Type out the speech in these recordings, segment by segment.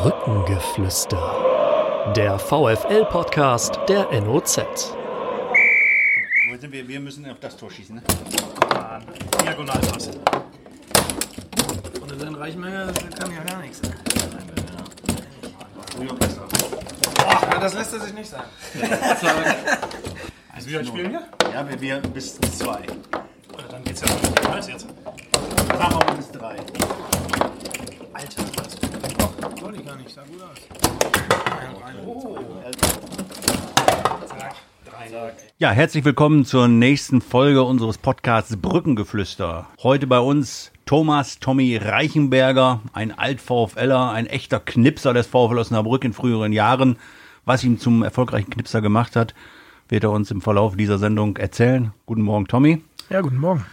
Brückengeflüster. Der VFL-Podcast der NOZ. Wo sind wir? Wir müssen auf das Tor schießen. Ne? Diagonalpass. Und sein Reichmeier kann ja gar nichts. Besser. Boah, das lässt er sich nicht sagen. Also wie weit spielen wir? Ja, wir, wir bis zwei. Dann geht's ja noch. Als jetzt. Wir mal bis drei. Alter, was? Wollte ich gar nicht, sah gut aus. Ja, herzlich willkommen zur nächsten Folge unseres Podcasts Brückengeflüster. Heute bei uns Thomas Tommy Reichenberger, ein Alt-VfLer, ein echter Knipser des VfL Osnabrück in früheren Jahren. Was ihn zum erfolgreichen Knipser gemacht hat, wird er uns im Verlauf dieser Sendung erzählen. Guten Morgen, Tommy. Ja, guten Morgen.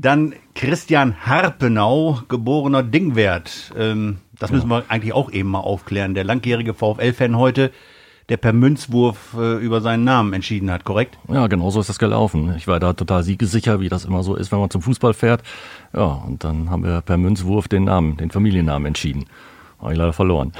Dann Christian Harpenau, geborener Dingwert. Ähm, das müssen wir eigentlich auch eben mal aufklären. Der langjährige VfL-Fan heute, der per Münzwurf äh, über seinen Namen entschieden hat, korrekt? Ja, genau so ist das gelaufen. Ich war da total siegesicher, wie das immer so ist, wenn man zum Fußball fährt. Ja, und dann haben wir per Münzwurf den Namen, den Familiennamen entschieden. Habe ich leider verloren.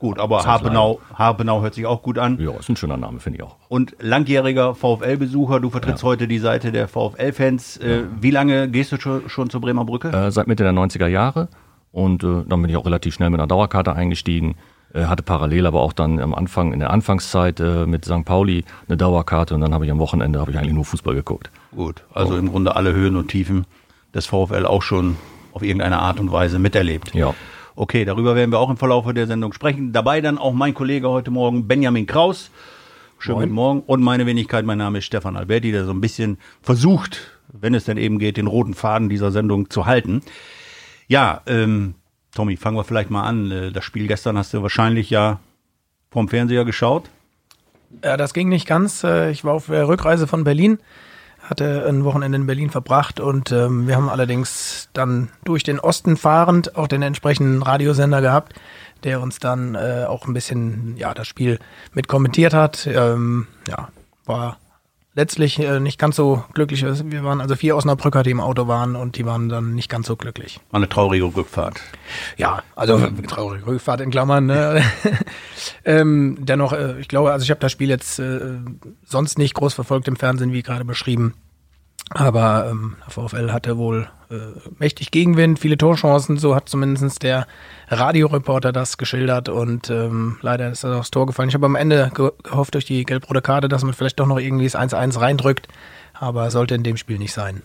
Gut, aber Harpenau, Harpenau hört sich auch gut an. Ja, ist ein schöner Name, finde ich auch. Und langjähriger VfL-Besucher, du vertrittst heute die Seite der VfL-Fans. Äh, Wie lange gehst du schon, schon zur Bremer Brücke? Äh, seit Mitte der 90er Jahre. Und äh, dann bin ich auch relativ schnell mit einer Dauerkarte eingestiegen. Äh, hatte parallel aber auch dann am Anfang, in der Anfangszeit äh, mit St. Pauli eine Dauerkarte. Und dann habe ich am Wochenende habe ich eigentlich nur Fußball geguckt. Gut, also im Grunde alle Höhen und Tiefen des VfL auch schon auf irgendeine Art und Weise miterlebt. Ja. Okay, darüber werden wir auch im Verlauf der Sendung sprechen. Dabei dann auch mein Kollege heute Morgen, Benjamin Kraus. Schönen guten Morgen. Und meine Wenigkeit, mein Name ist Stefan Alberti, der so ein bisschen versucht, wenn es denn eben geht, den roten Faden dieser Sendung zu halten. Ja, ähm, Tommy, fangen wir vielleicht mal an. Äh, Das Spiel gestern hast du wahrscheinlich ja vom Fernseher geschaut. Ja, das ging nicht ganz. Äh, Ich war auf der Rückreise von Berlin, hatte ein Wochenende in Berlin verbracht und ähm, wir haben allerdings dann durch den Osten fahrend auch den entsprechenden Radiosender gehabt, der uns dann äh, auch ein bisschen ja das Spiel mit kommentiert hat. Ähm, ja, war letztlich äh, nicht ganz so glücklich. Wir waren also vier Osnabrücker, die im Auto waren und die waren dann nicht ganz so glücklich. War eine traurige Rückfahrt. Ja, also traurige Rückfahrt in Klammern. Ne? ähm, dennoch, äh, ich glaube, also ich habe das Spiel jetzt äh, sonst nicht groß verfolgt im Fernsehen, wie gerade beschrieben. Aber ähm, VfL hatte wohl äh, mächtig Gegenwind, viele Torchancen, so hat zumindest der Radioreporter das geschildert und ähm, leider ist das aufs Tor gefallen. Ich habe am Ende ge gehofft durch die gelb-rote Karte, dass man vielleicht doch noch irgendwie das 1-1 reindrückt, aber sollte in dem Spiel nicht sein.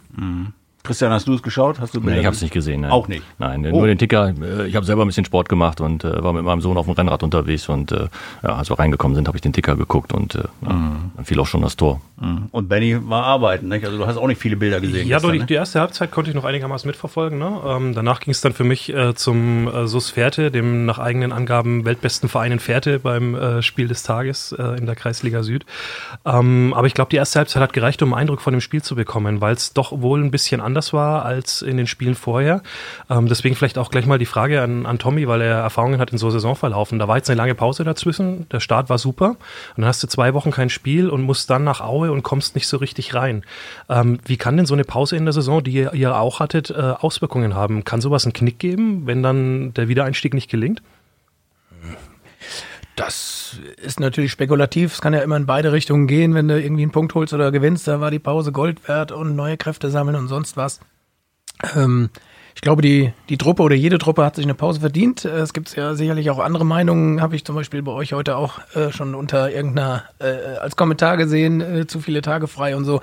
Christian, hast du es geschaut? Hast du Nee, ich habe es nicht gesehen. Nein. Auch nicht? Nein, Oh. nur den Ticker. Äh, Ich habe selber ein bisschen Sport gemacht und äh, war mit meinem Sohn auf dem Rennrad unterwegs. Und äh, ja, als wir reingekommen sind, habe ich den Ticker geguckt und äh, Mhm. dann fiel auch schon das Tor. Und Benny war arbeiten, nicht? Also du hast auch nicht viele Bilder gesehen. Ja, doch, gestern, die, die erste Halbzeit konnte ich noch einigermaßen mitverfolgen. Ne? Ähm, danach ging es dann für mich äh, zum äh, SUS Fährte, dem nach eigenen Angaben weltbesten Verein in Fährte beim äh, Spiel des Tages äh, in der Kreisliga Süd. Ähm, aber ich glaube, die erste Halbzeit hat gereicht, um einen Eindruck von dem Spiel zu bekommen, weil es doch wohl ein bisschen anders war als in den Spielen vorher. Ähm, deswegen vielleicht auch gleich mal die Frage an, an Tommy, weil er Erfahrungen hat in so Saisonverlaufen. Da war jetzt eine lange Pause dazwischen, der Start war super. Und dann hast du zwei Wochen kein Spiel und musst dann nach Aue und kommst nicht so richtig rein. Ähm, wie kann denn so eine Pause in der Saison, die ihr, ihr auch hattet, äh, Auswirkungen haben? Kann sowas einen Knick geben, wenn dann der Wiedereinstieg nicht gelingt? Das ist natürlich spekulativ. Es kann ja immer in beide Richtungen gehen. Wenn du irgendwie einen Punkt holst oder gewinnst, da war die Pause Gold wert und neue Kräfte sammeln und sonst was. Ähm, ich glaube, die, die Truppe oder jede Truppe hat sich eine Pause verdient. Äh, Es gibt ja sicherlich auch andere Meinungen. Habe ich zum Beispiel bei euch heute auch äh, schon unter irgendeiner äh, als Kommentar gesehen, äh, zu viele Tage frei und so.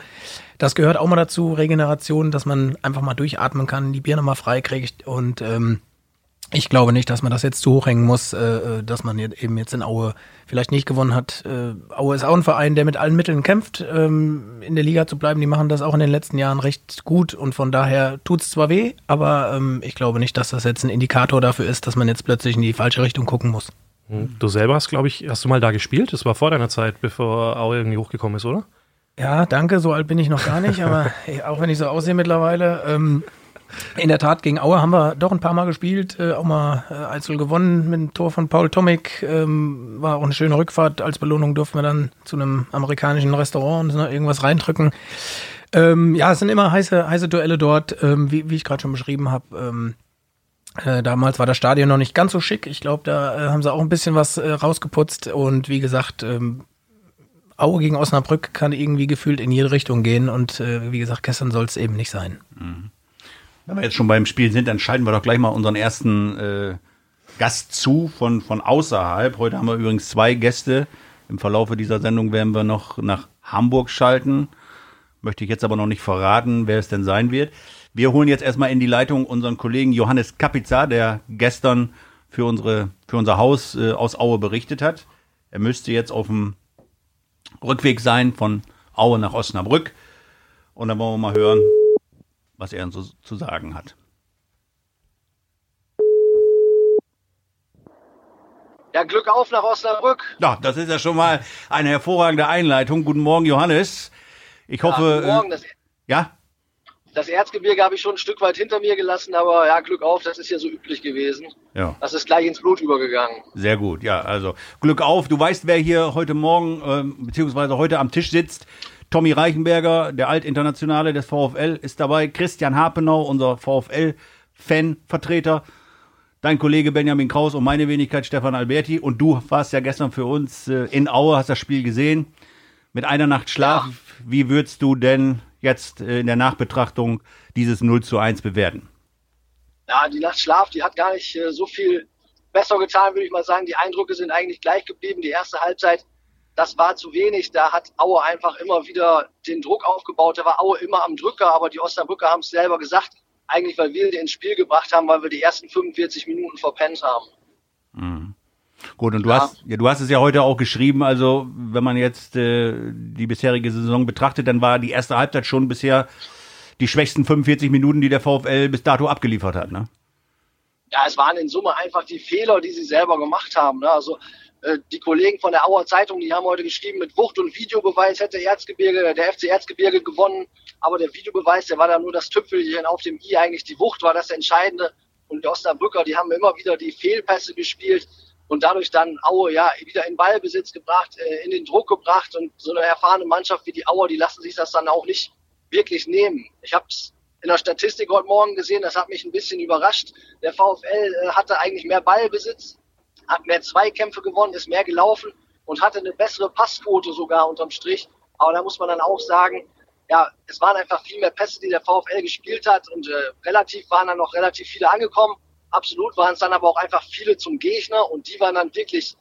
Das gehört auch mal dazu, Regeneration, dass man einfach mal durchatmen kann, die Birne mal frei kriegt und ähm, ich glaube nicht, dass man das jetzt zu hoch hängen muss, äh, äh, dass man jetzt eben jetzt in Aue vielleicht nicht gewonnen hat. Äh, Aue ist auch ein Verein, der mit allen Mitteln kämpft, ähm, in der Liga zu bleiben. Die machen das auch in den letzten Jahren recht gut und von daher tut's zwar weh, aber ähm, ich glaube nicht, dass das jetzt ein Indikator dafür ist, dass man jetzt plötzlich in die falsche Richtung gucken muss. Du selber hast, glaube ich, hast du mal da gespielt? Das war vor deiner Zeit, bevor Aue irgendwie hochgekommen ist, oder? Ja, danke, so alt bin ich noch gar nicht, aber auch wenn ich so aussehe mittlerweile. Ähm, in der Tat, gegen Aue haben wir doch ein paar Mal gespielt, äh, auch mal äh, 1 gewonnen mit dem Tor von Paul Tomic. Ähm, war auch eine schöne Rückfahrt. Als Belohnung durften wir dann zu einem amerikanischen Restaurant und noch irgendwas reindrücken. Ähm, ja, es sind immer heiße, heiße Duelle dort, ähm, wie, wie ich gerade schon beschrieben habe. Ähm, Äh, damals war das Stadion noch nicht ganz so schick. Ich glaube, da äh, haben sie auch ein bisschen was äh, rausgeputzt. Und wie gesagt, ähm, Aue gegen Osnabrück kann irgendwie gefühlt in jede Richtung gehen. Und wie gesagt, gestern soll es eben nicht sein. Mhm. Wenn wir jetzt schon beim Spiel sind, dann schalten wir doch gleich mal unseren ersten äh, Gast zu von, von außerhalb. Heute haben wir übrigens zwei Gäste. Im Verlaufe dieser Sendung werden wir noch nach Hamburg schalten. Möchte ich jetzt aber noch nicht verraten, wer es denn sein wird. Wir holen jetzt erstmal in die Leitung unseren Kollegen Johannes Kapitza, der gestern für, unsere, für unser Haus äh, aus Aue berichtet hat. Er müsste jetzt auf dem Rückweg sein von Aue nach Osnabrück. Und dann wollen wir mal hören, was er so zu sagen hat. Ja, Glück auf nach Osnabrück. Ja, das ist ja schon mal eine hervorragende Einleitung. Guten Morgen, Johannes. Ich hoffe. Ja, guten Morgen. Das, ja? Das Erzgebirge habe ich schon ein Stück weit hinter mir gelassen, aber ja, Glück auf, das ist ja so üblich gewesen. Ja. Das ist gleich ins Blut übergegangen. Sehr gut, ja, also Glück auf. Du weißt, wer hier heute Morgen, äh, beziehungsweise heute am Tisch sitzt. Tommy Reichenberger, der Altinternationale des VfL, ist dabei. Christian Hapenau, unser VfL-Fan-Vertreter. Dein Kollege Benjamin Kraus und meine Wenigkeit Stefan Alberti. Und du warst ja gestern für uns äh, in Aue, hast das Spiel gesehen. Mit einer Nacht Schlaf. Ja. Wie würdest du denn jetzt äh, in der Nachbetrachtung dieses 0 zu 1 bewerten? Ja, die Nacht Schlaf, die hat gar nicht äh, so viel besser getan, würde ich mal sagen. Die Eindrücke sind eigentlich gleich geblieben. Die erste Halbzeit das war zu wenig. Da hat Aue einfach immer wieder den Druck aufgebaut. Da war Aue immer am Drücker, aber die Osnabrücker haben es selber gesagt. Eigentlich, weil wir den ins Spiel gebracht haben, weil wir die ersten 45 Minuten verpennt haben. Mhm. Gut, und du ja. hast, ja, du hast es ja heute auch geschrieben, also wenn man jetzt äh, die bisherige Saison betrachtet, dann war die erste Halbzeit schon bisher die schwächsten 45 Minuten, die der VfL bis dato abgeliefert hat, ne? Ja, es waren in Summe einfach die Fehler, die sie selber gemacht haben. Ne? Also die Kollegen von der Auer Zeitung, die haben heute geschrieben, mit Wucht und Videobeweis hätte Erzgebirge, der FC Erzgebirge gewonnen. Aber der Videobeweis, der war da nur das Tüpfelchen auf dem i. Eigentlich die Wucht war das Entscheidende. Und die Osnabrücker, die haben immer wieder die Fehlpässe gespielt und dadurch dann Aue ja wieder in Ballbesitz gebracht, äh, in den Druck gebracht. Und so eine erfahrene Mannschaft wie die Auer, die lassen sich das dann auch nicht wirklich nehmen. Ich habe es in der Statistik heute Morgen gesehen, das hat mich ein bisschen überrascht. Der VfL äh, hatte eigentlich mehr Ballbesitz, hat mehr Zweikämpfe gewonnen, ist mehr gelaufen und hatte eine bessere Passquote sogar unterm Strich. Aber da muss man dann auch sagen, ja, es waren einfach viel mehr Pässe, die der VfL gespielt hat und äh, relativ waren dann noch relativ viele angekommen. Absolut waren es dann aber auch einfach viele zum Gegner und die waren dann wirklich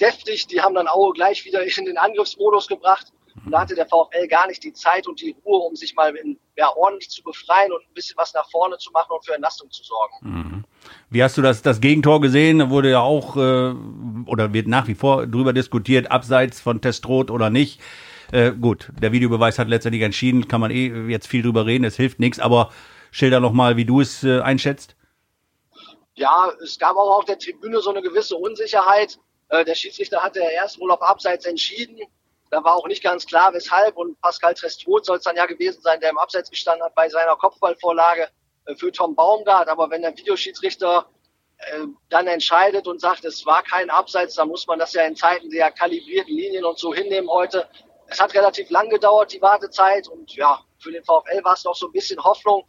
deftig. Die haben dann Aue gleich wieder in den Angriffsmodus gebracht. Und da hatte der VfL gar nicht die Zeit und die Ruhe, um sich mal in, ja, ordentlich zu befreien und ein bisschen was nach vorne zu machen und für Entlastung zu sorgen. Mhm. Wie hast du das, das Gegentor gesehen? Da wurde ja auch, äh, oder wird nach wie vor drüber diskutiert, abseits von Testrot oder nicht. Äh, gut, der Videobeweis hat letztendlich entschieden, kann man eh jetzt viel drüber reden, es hilft nichts, aber schilder noch mal, wie du es äh, einschätzt. Ja, es gab auch auf der Tribüne so eine gewisse Unsicherheit. Äh, der Schiedsrichter hatte ja erst wohl auf Abseits entschieden. Da war auch nicht ganz klar, weshalb. Und Pascal Trestrot soll es dann ja gewesen sein, der im Abseits gestanden hat bei seiner Kopfballvorlage. Äh, für Tom Baumgart, aber wenn der Videoschiedsrichter äh, dann entscheidet und sagt, es war kein Abseits, dann muss man das ja in Zeiten der kalibrierten Linien und so hinnehmen heute. Es hat relativ lang gedauert, die Wartezeit und ja, für den VfL war es noch so ein bisschen Hoffnung,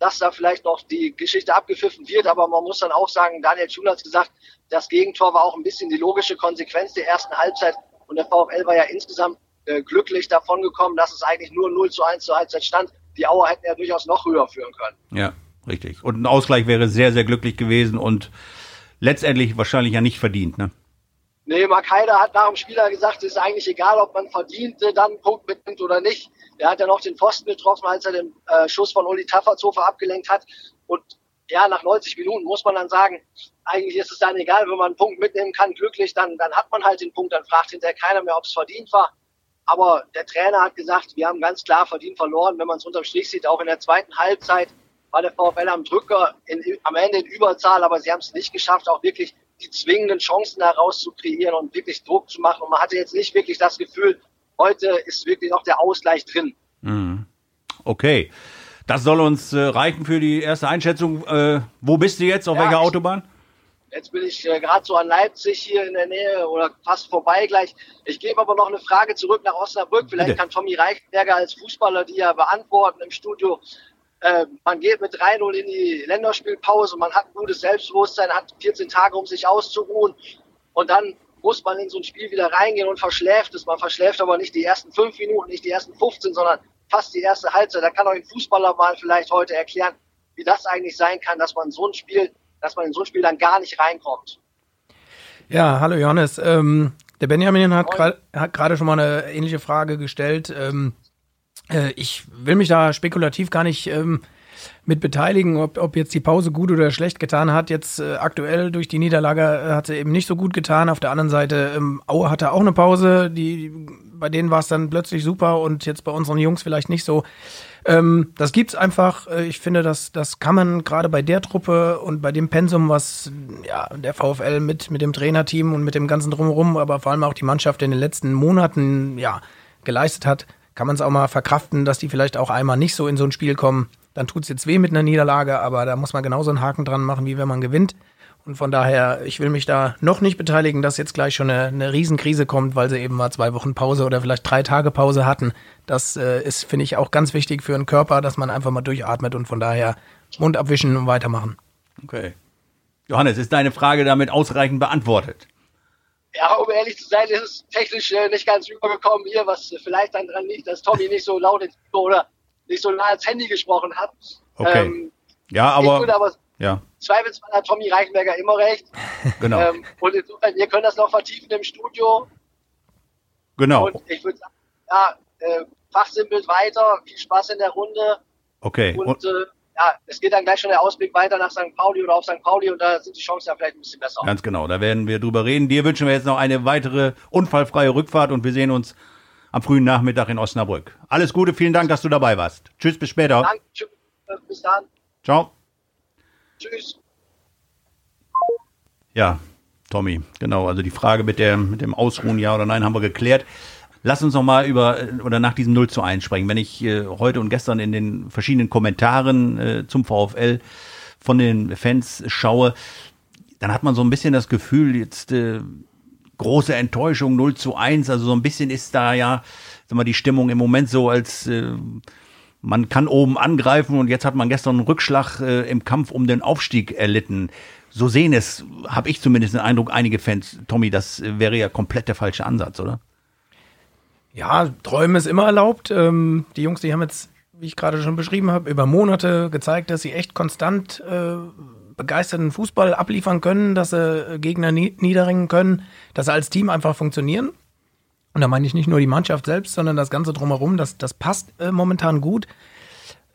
dass da vielleicht noch die Geschichte abgepfiffen wird, aber man muss dann auch sagen, Daniel Thun hat gesagt, das Gegentor war auch ein bisschen die logische Konsequenz der ersten Halbzeit und der VfL war ja insgesamt äh, glücklich davon gekommen, dass es eigentlich nur 0 zu 1 zur Halbzeit stand die Auer hätten ja durchaus noch höher führen können. Ja, richtig. Und ein Ausgleich wäre sehr, sehr glücklich gewesen und letztendlich wahrscheinlich ja nicht verdient, ne? Nee, Mark Heider hat nach dem Spieler gesagt, es ist eigentlich egal, ob man verdient dann einen Punkt mitnimmt oder nicht. Er hat ja noch den Pfosten getroffen, als er den äh, Schuss von Uli Taffertshofer abgelenkt hat. Und ja, nach 90 Minuten muss man dann sagen, eigentlich ist es dann egal, wenn man einen Punkt mitnehmen kann, glücklich, dann, dann hat man halt den Punkt, dann fragt hinterher keiner mehr, ob es verdient war. Aber der Trainer hat gesagt, wir haben ganz klar verdient verloren. Wenn man es unterm Strich sieht, auch in der zweiten Halbzeit war der VfL am Drücker in, am Ende in Überzahl, aber sie haben es nicht geschafft, auch wirklich die zwingenden Chancen daraus zu kreieren und wirklich Druck zu machen. Und man hatte jetzt nicht wirklich das Gefühl, heute ist wirklich noch der Ausgleich drin. Mhm. Okay. Das soll uns äh, reichen für die erste Einschätzung. Äh, wo bist du jetzt? Auf ja, welcher Autobahn? Jetzt bin ich äh, gerade so an Leipzig hier in der Nähe oder fast vorbei gleich. Ich gebe aber noch eine Frage zurück nach Osnabrück. Vielleicht Bitte. kann Tommy Reichenberger als Fußballer die ja beantworten im Studio. äh, man geht mit 3-0 in die Länderspielpause, man hat ein gutes Selbstbewusstsein, hat 14 Tage, um sich auszuruhen und dann muss man in so ein Spiel wieder reingehen und verschläft es. Man verschläft aber nicht die ersten fünf Minuten, nicht die ersten 15, sondern fast die erste Halbzeit. Da kann euch ein Fußballer mal vielleicht heute erklären, wie das eigentlich sein kann, dass man so ein Spiel, dass man in so ein Spiel dann gar nicht reinkommt. Ja, hallo Johannes. Ähm, der Benjamin hat gerade schon mal eine ähnliche Frage gestellt. Ähm, äh, ich will mich da spekulativ gar nicht ähm, mit beteiligen, ob, ob jetzt die Pause gut oder schlecht getan hat. Jetzt äh, aktuell durch die Niederlage äh, hat sie eben nicht so gut getan. Auf der anderen Seite, ähm, Aue hatte auch eine Pause, die, bei denen war es dann plötzlich super und jetzt bei unseren Jungs vielleicht nicht so. Ähm, das gibt's einfach. Äh, ich finde, das, das kann man gerade bei der Truppe und bei dem Pensum, was ja, der VfL mit, mit dem Trainerteam und mit dem ganzen Drumherum, aber vor allem auch die Mannschaft in den letzten Monaten ja, geleistet hat, kann man es auch mal verkraften, dass die vielleicht auch einmal nicht so in so ein Spiel kommen. Dann tut es jetzt weh mit einer Niederlage, aber da muss man genauso einen Haken dran machen, wie wenn man gewinnt. Und von daher, ich will mich da noch nicht beteiligen, dass jetzt gleich schon eine, eine Riesenkrise kommt, weil sie eben mal zwei Wochen Pause oder vielleicht drei Tage Pause hatten. Das äh, ist, finde ich, auch ganz wichtig für den Körper, dass man einfach mal durchatmet und von daher Mund abwischen und weitermachen. Okay. Johannes, ist deine Frage damit ausreichend beantwortet? ja, um ehrlich zu sein, ist es technisch äh, nicht ganz übergekommen hier, was vielleicht dann dran liegt, dass Tommy nicht so laut ins oder nicht so nah ins Handy gesprochen hat. Okay. Ähm, ja, aber, ich würde aber ja. Zweifelsfall hat Tommy Reichenberger immer recht. Genau. Ähm, und insofern, ihr könnt das noch vertiefen im Studio. Genau. Und ich würde sagen, ja, äh, fachsimpelt weiter, viel Spaß in der Runde. Okay. Und, und äh, ja, es geht dann gleich schon der Ausblick weiter nach St. Pauli oder auf St. Pauli und da sind die Chancen ja vielleicht ein bisschen besser. Ganz genau, da werden wir drüber reden. Dir wünschen wir jetzt noch eine weitere unfallfreie Rückfahrt und wir sehen uns am frühen Nachmittag in Osnabrück. Alles Gute, vielen Dank, dass du dabei warst. Tschüss, bis später. Danke, tschüss, bis dann. Ciao. Tschüss. Ja, Tommy, genau. Also die Frage mit, der, mit dem Ausruhen, ja oder nein, haben wir geklärt. Lass uns noch mal über oder nach diesem 0 zu 1 sprechen. Wenn ich äh, heute und gestern in den verschiedenen Kommentaren äh, zum VfL von den Fans schaue, dann hat man so ein bisschen das Gefühl, jetzt äh, große Enttäuschung 0 zu 1. Also so ein bisschen ist da ja, sag mal, die Stimmung im Moment so, als äh, man kann oben angreifen und jetzt hat man gestern einen Rückschlag äh, im Kampf um den Aufstieg erlitten. So sehen es, habe ich zumindest den Eindruck, einige Fans. Tommy, das wäre ja komplett der falsche Ansatz, oder? Ja, Träumen ist immer erlaubt. Ähm, die Jungs, die haben jetzt, wie ich gerade schon beschrieben habe, über Monate gezeigt, dass sie echt konstant äh, begeisterten Fußball abliefern können, dass sie äh, Gegner niederringen können, dass sie als Team einfach funktionieren. Und da meine ich nicht nur die Mannschaft selbst, sondern das Ganze drumherum, das, das passt äh, momentan gut.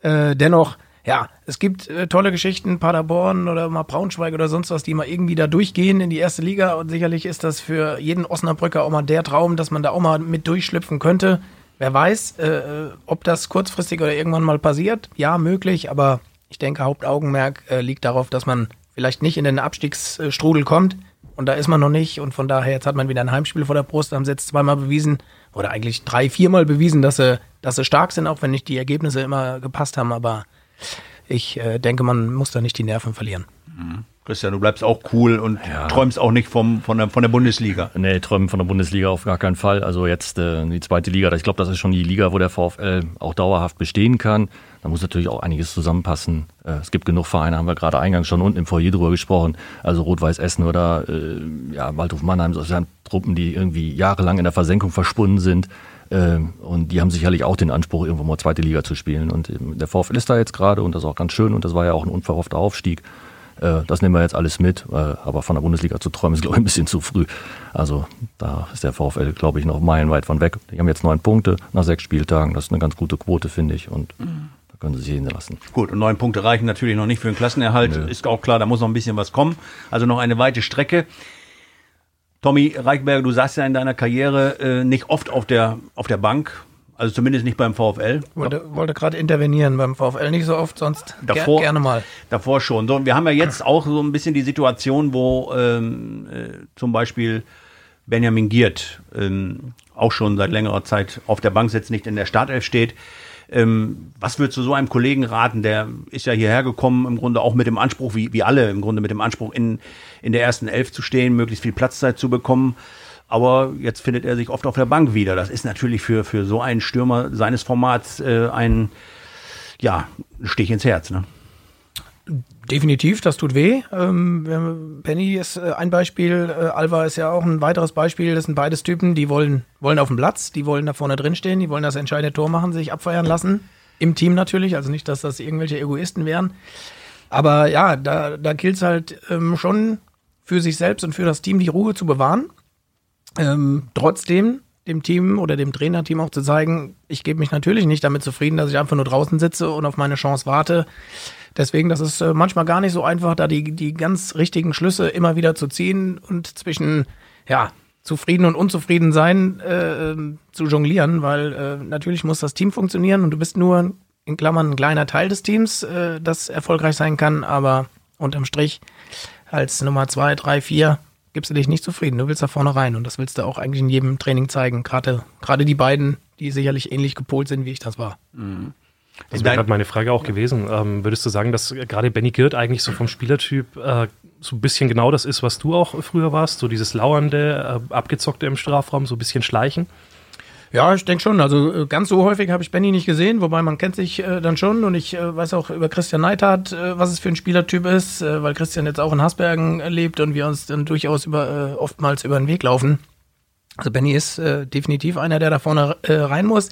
Äh, dennoch ja, es gibt äh, tolle Geschichten, Paderborn oder mal Braunschweig oder sonst was, die mal irgendwie da durchgehen in die erste Liga. Und sicherlich ist das für jeden Osnabrücker auch mal der Traum, dass man da auch mal mit durchschlüpfen könnte. Wer weiß, äh, äh ob das kurzfristig oder irgendwann mal passiert. Ja, möglich, aber ich denke, Hauptaugenmerk äh, liegt darauf, dass man vielleicht nicht in den Abstiegsstrudel kommt. Und da ist man noch nicht. Und von daher, jetzt hat man wieder ein Heimspiel vor der Brust, haben sie jetzt zweimal bewiesen, oder eigentlich drei, viermal bewiesen, dass sie, dass sie stark sind, auch wenn nicht die Ergebnisse immer gepasst haben. Aber ich äh, denke, man muss da nicht die Nerven verlieren. Mhm. Christian, du bleibst auch cool und ja. träumst auch nicht vom, von, der, von der Bundesliga. Nee, träumen von der Bundesliga auf gar keinen Fall. Also jetzt äh, die zweite Liga, ich glaube, das ist schon die Liga, wo der VfL auch dauerhaft bestehen kann. Da muss natürlich auch einiges zusammenpassen. Äh, es gibt genug Vereine, haben wir gerade eingangs schon unten im Foyer drüber gesprochen. Also Rot-Weiß Essen oder äh, ja, Waldhof Mannheim, das sind Truppen, die irgendwie jahrelang in der Versenkung verschwunden sind. Ähm, und die haben sicherlich auch den Anspruch, irgendwo mal zweite Liga zu spielen. Und der VfL ist da jetzt gerade und das ist auch ganz schön und das war ja auch ein unverhoffter Aufstieg. Äh, das nehmen wir jetzt alles mit, aber von der Bundesliga zu träumen ist, glaube ich, ein bisschen zu früh. Also da ist der VfL, glaube ich, noch meilenweit von weg. Die haben jetzt neun Punkte nach sechs Spieltagen. Das ist eine ganz gute Quote, finde ich. Und mhm. da können sie sich hinlassen. Gut, und neun Punkte reichen natürlich noch nicht für den Klassenerhalt. Nö. Ist auch klar, da muss noch ein bisschen was kommen. Also noch eine weite Strecke. Tommy Reichberger, du saßt ja in deiner Karriere äh, nicht oft auf der, auf der Bank. Also zumindest nicht beim VfL. Wollte, wollte gerade intervenieren beim VfL nicht so oft, sonst davor, ger gerne mal. Davor schon. So, wir haben ja jetzt auch so ein bisschen die Situation, wo ähm, äh, zum Beispiel Benjamin Giert ähm, auch schon seit längerer Zeit auf der Bank sitzt, nicht in der Startelf steht. Ähm, was würdest du so einem Kollegen raten? Der ist ja hierher gekommen, im Grunde auch mit dem Anspruch, wie, wie alle, im Grunde mit dem Anspruch, in, in der ersten Elf zu stehen, möglichst viel Platzzeit zu bekommen. Aber jetzt findet er sich oft auf der Bank wieder. Das ist natürlich für, für so einen Stürmer seines Formats äh, ein, ja, Stich ins Herz, ne? Definitiv, das tut weh. Ähm, Penny ist äh, ein Beispiel, äh, Alva ist ja auch ein weiteres Beispiel. Das sind beides Typen, die wollen, wollen auf dem Platz, die wollen da vorne drin stehen, die wollen das entscheidende Tor machen, sich abfeiern lassen. Im Team natürlich, also nicht, dass das irgendwelche Egoisten wären. Aber ja, da, da gilt es halt ähm, schon für sich selbst und für das Team die Ruhe zu bewahren. Ähm, trotzdem dem Team oder dem Trainerteam auch zu zeigen, ich gebe mich natürlich nicht damit zufrieden, dass ich einfach nur draußen sitze und auf meine Chance warte. Deswegen, das ist äh, manchmal gar nicht so einfach, da die, die ganz richtigen Schlüsse immer wieder zu ziehen und zwischen, ja, zufrieden und unzufrieden sein äh, zu jonglieren, weil äh, natürlich muss das Team funktionieren und du bist nur in Klammern ein kleiner Teil des Teams, äh, das erfolgreich sein kann, aber unterm Strich als Nummer zwei, drei, vier gibst du dich nicht zufrieden. Du willst da vorne rein und das willst du auch eigentlich in jedem Training zeigen. Gerade, gerade die beiden, die sicherlich ähnlich gepolt sind, wie ich das war. Mhm. Das wäre gerade meine Frage auch gewesen. Ähm, würdest du sagen, dass gerade Benny Girt eigentlich so vom Spielertyp äh, so ein bisschen genau das ist, was du auch früher warst? So dieses Lauernde, äh, Abgezockte im Strafraum, so ein bisschen Schleichen? Ja, ich denke schon. Also äh, ganz so häufig habe ich Benny nicht gesehen, wobei man kennt sich äh, dann schon und ich äh, weiß auch über Christian Neithardt, äh, was es für ein Spielertyp ist, äh, weil Christian jetzt auch in Hasbergen lebt und wir uns dann durchaus über, äh, oftmals über den Weg laufen. Also Benny ist äh, definitiv einer, der da vorne äh, rein muss.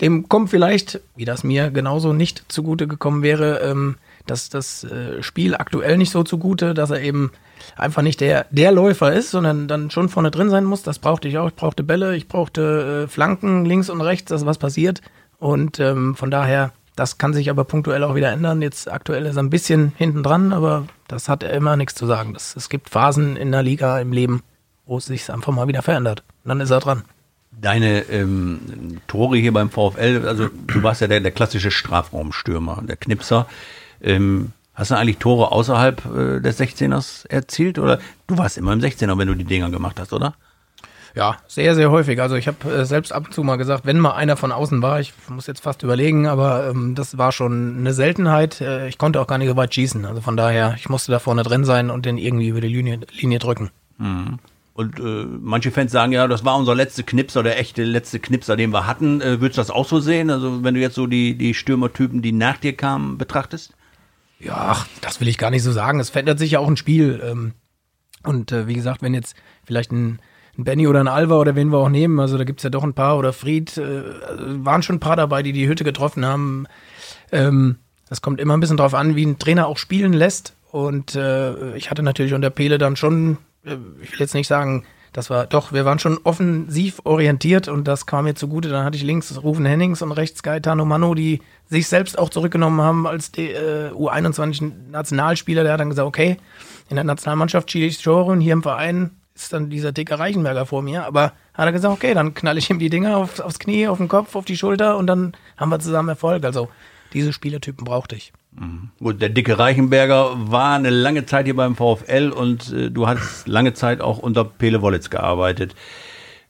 Dem kommt vielleicht, wie das mir genauso nicht zugute gekommen wäre, ähm, dass das äh, Spiel aktuell nicht so zugute, dass er eben einfach nicht der, der Läufer ist, sondern dann schon vorne drin sein muss. Das brauchte ich auch. Ich brauchte Bälle, ich brauchte äh, Flanken links und rechts, dass was passiert. Und ähm, von daher, das kann sich aber punktuell auch wieder ändern. Jetzt aktuell ist er ein bisschen hinten dran, aber das hat immer nichts zu sagen. Das, es gibt Phasen in der Liga im Leben, wo es sich einfach mal wieder verändert. Und dann ist er dran. Deine ähm, Tore hier beim VfL, also du warst ja der, der klassische Strafraumstürmer, der Knipser. Ähm, hast du eigentlich Tore außerhalb äh, des 16ers erzielt oder du warst immer im 16er, wenn du die Dinger gemacht hast, oder? Ja, sehr, sehr häufig. Also ich habe äh, selbst ab und zu mal gesagt, wenn mal einer von außen war, ich muss jetzt fast überlegen, aber ähm, das war schon eine Seltenheit. Äh, ich konnte auch gar nicht so weit schießen. Also von daher, ich musste da vorne drin sein und den irgendwie über die Linie, Linie drücken. Mhm. Und äh, manche Fans sagen ja, das war unser letzter Knipser, der echte letzte Knipser, den wir hatten. Äh, würdest du das auch so sehen? Also wenn du jetzt so die, die Stürmertypen, die nach dir kamen, betrachtest? Ja, ach, das will ich gar nicht so sagen. Es verändert sich ja auch ein Spiel. Ähm, und äh, wie gesagt, wenn jetzt vielleicht ein, ein Benny oder ein Alva oder wen wir auch nehmen, also da gibt's ja doch ein paar oder Fried, äh, waren schon ein paar dabei, die die Hütte getroffen haben. Ähm, das kommt immer ein bisschen drauf an, wie ein Trainer auch spielen lässt. Und äh, ich hatte natürlich unter Pele dann schon ich will jetzt nicht sagen, das war doch, wir waren schon offensiv orientiert und das kam mir zugute. Dann hatte ich links Rufen Hennings und rechts Gaetano Mano, die sich selbst auch zurückgenommen haben als äh, U21-Nationalspieler. Der hat dann gesagt, okay, in der Nationalmannschaft schiele ich Tore und hier im Verein ist dann dieser dicke Reichenberger vor mir. Aber hat er gesagt, okay, dann knall ich ihm die Dinger auf, aufs Knie, auf den Kopf, auf die Schulter und dann haben wir zusammen Erfolg. Also diese Spielertypen brauchte ich. Mhm. Gut, der dicke Reichenberger war eine lange Zeit hier beim VfL und äh, du hast lange Zeit auch unter Pele Wollitz gearbeitet.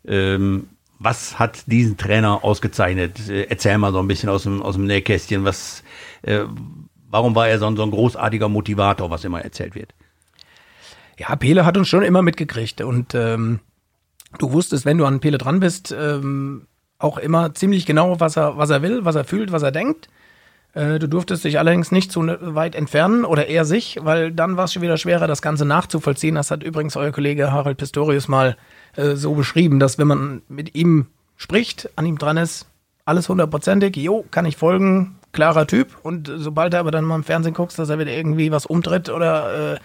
Ähm, was hat diesen Trainer ausgezeichnet? Äh, erzähl mal so ein bisschen aus dem, aus dem Nähkästchen. Was, äh, warum war er so ein, so ein großartiger Motivator, was immer erzählt wird? Ja, Pele hat uns schon immer mitgekriegt und ähm, du wusstest, wenn du an Pele dran bist, ähm, auch immer ziemlich genau, was er, was er will, was er fühlt, was er denkt. Äh, du durftest dich allerdings nicht zu weit entfernen oder eher sich, weil dann war es schon wieder schwerer, das Ganze nachzuvollziehen. Das hat übrigens euer Kollege Harald Pistorius mal äh, so beschrieben, dass wenn man mit ihm spricht, an ihm dran ist, alles hundertprozentig, jo, kann ich folgen, klarer Typ. Und sobald er aber dann mal im Fernsehen guckst, dass er wieder irgendwie was umtritt oder äh,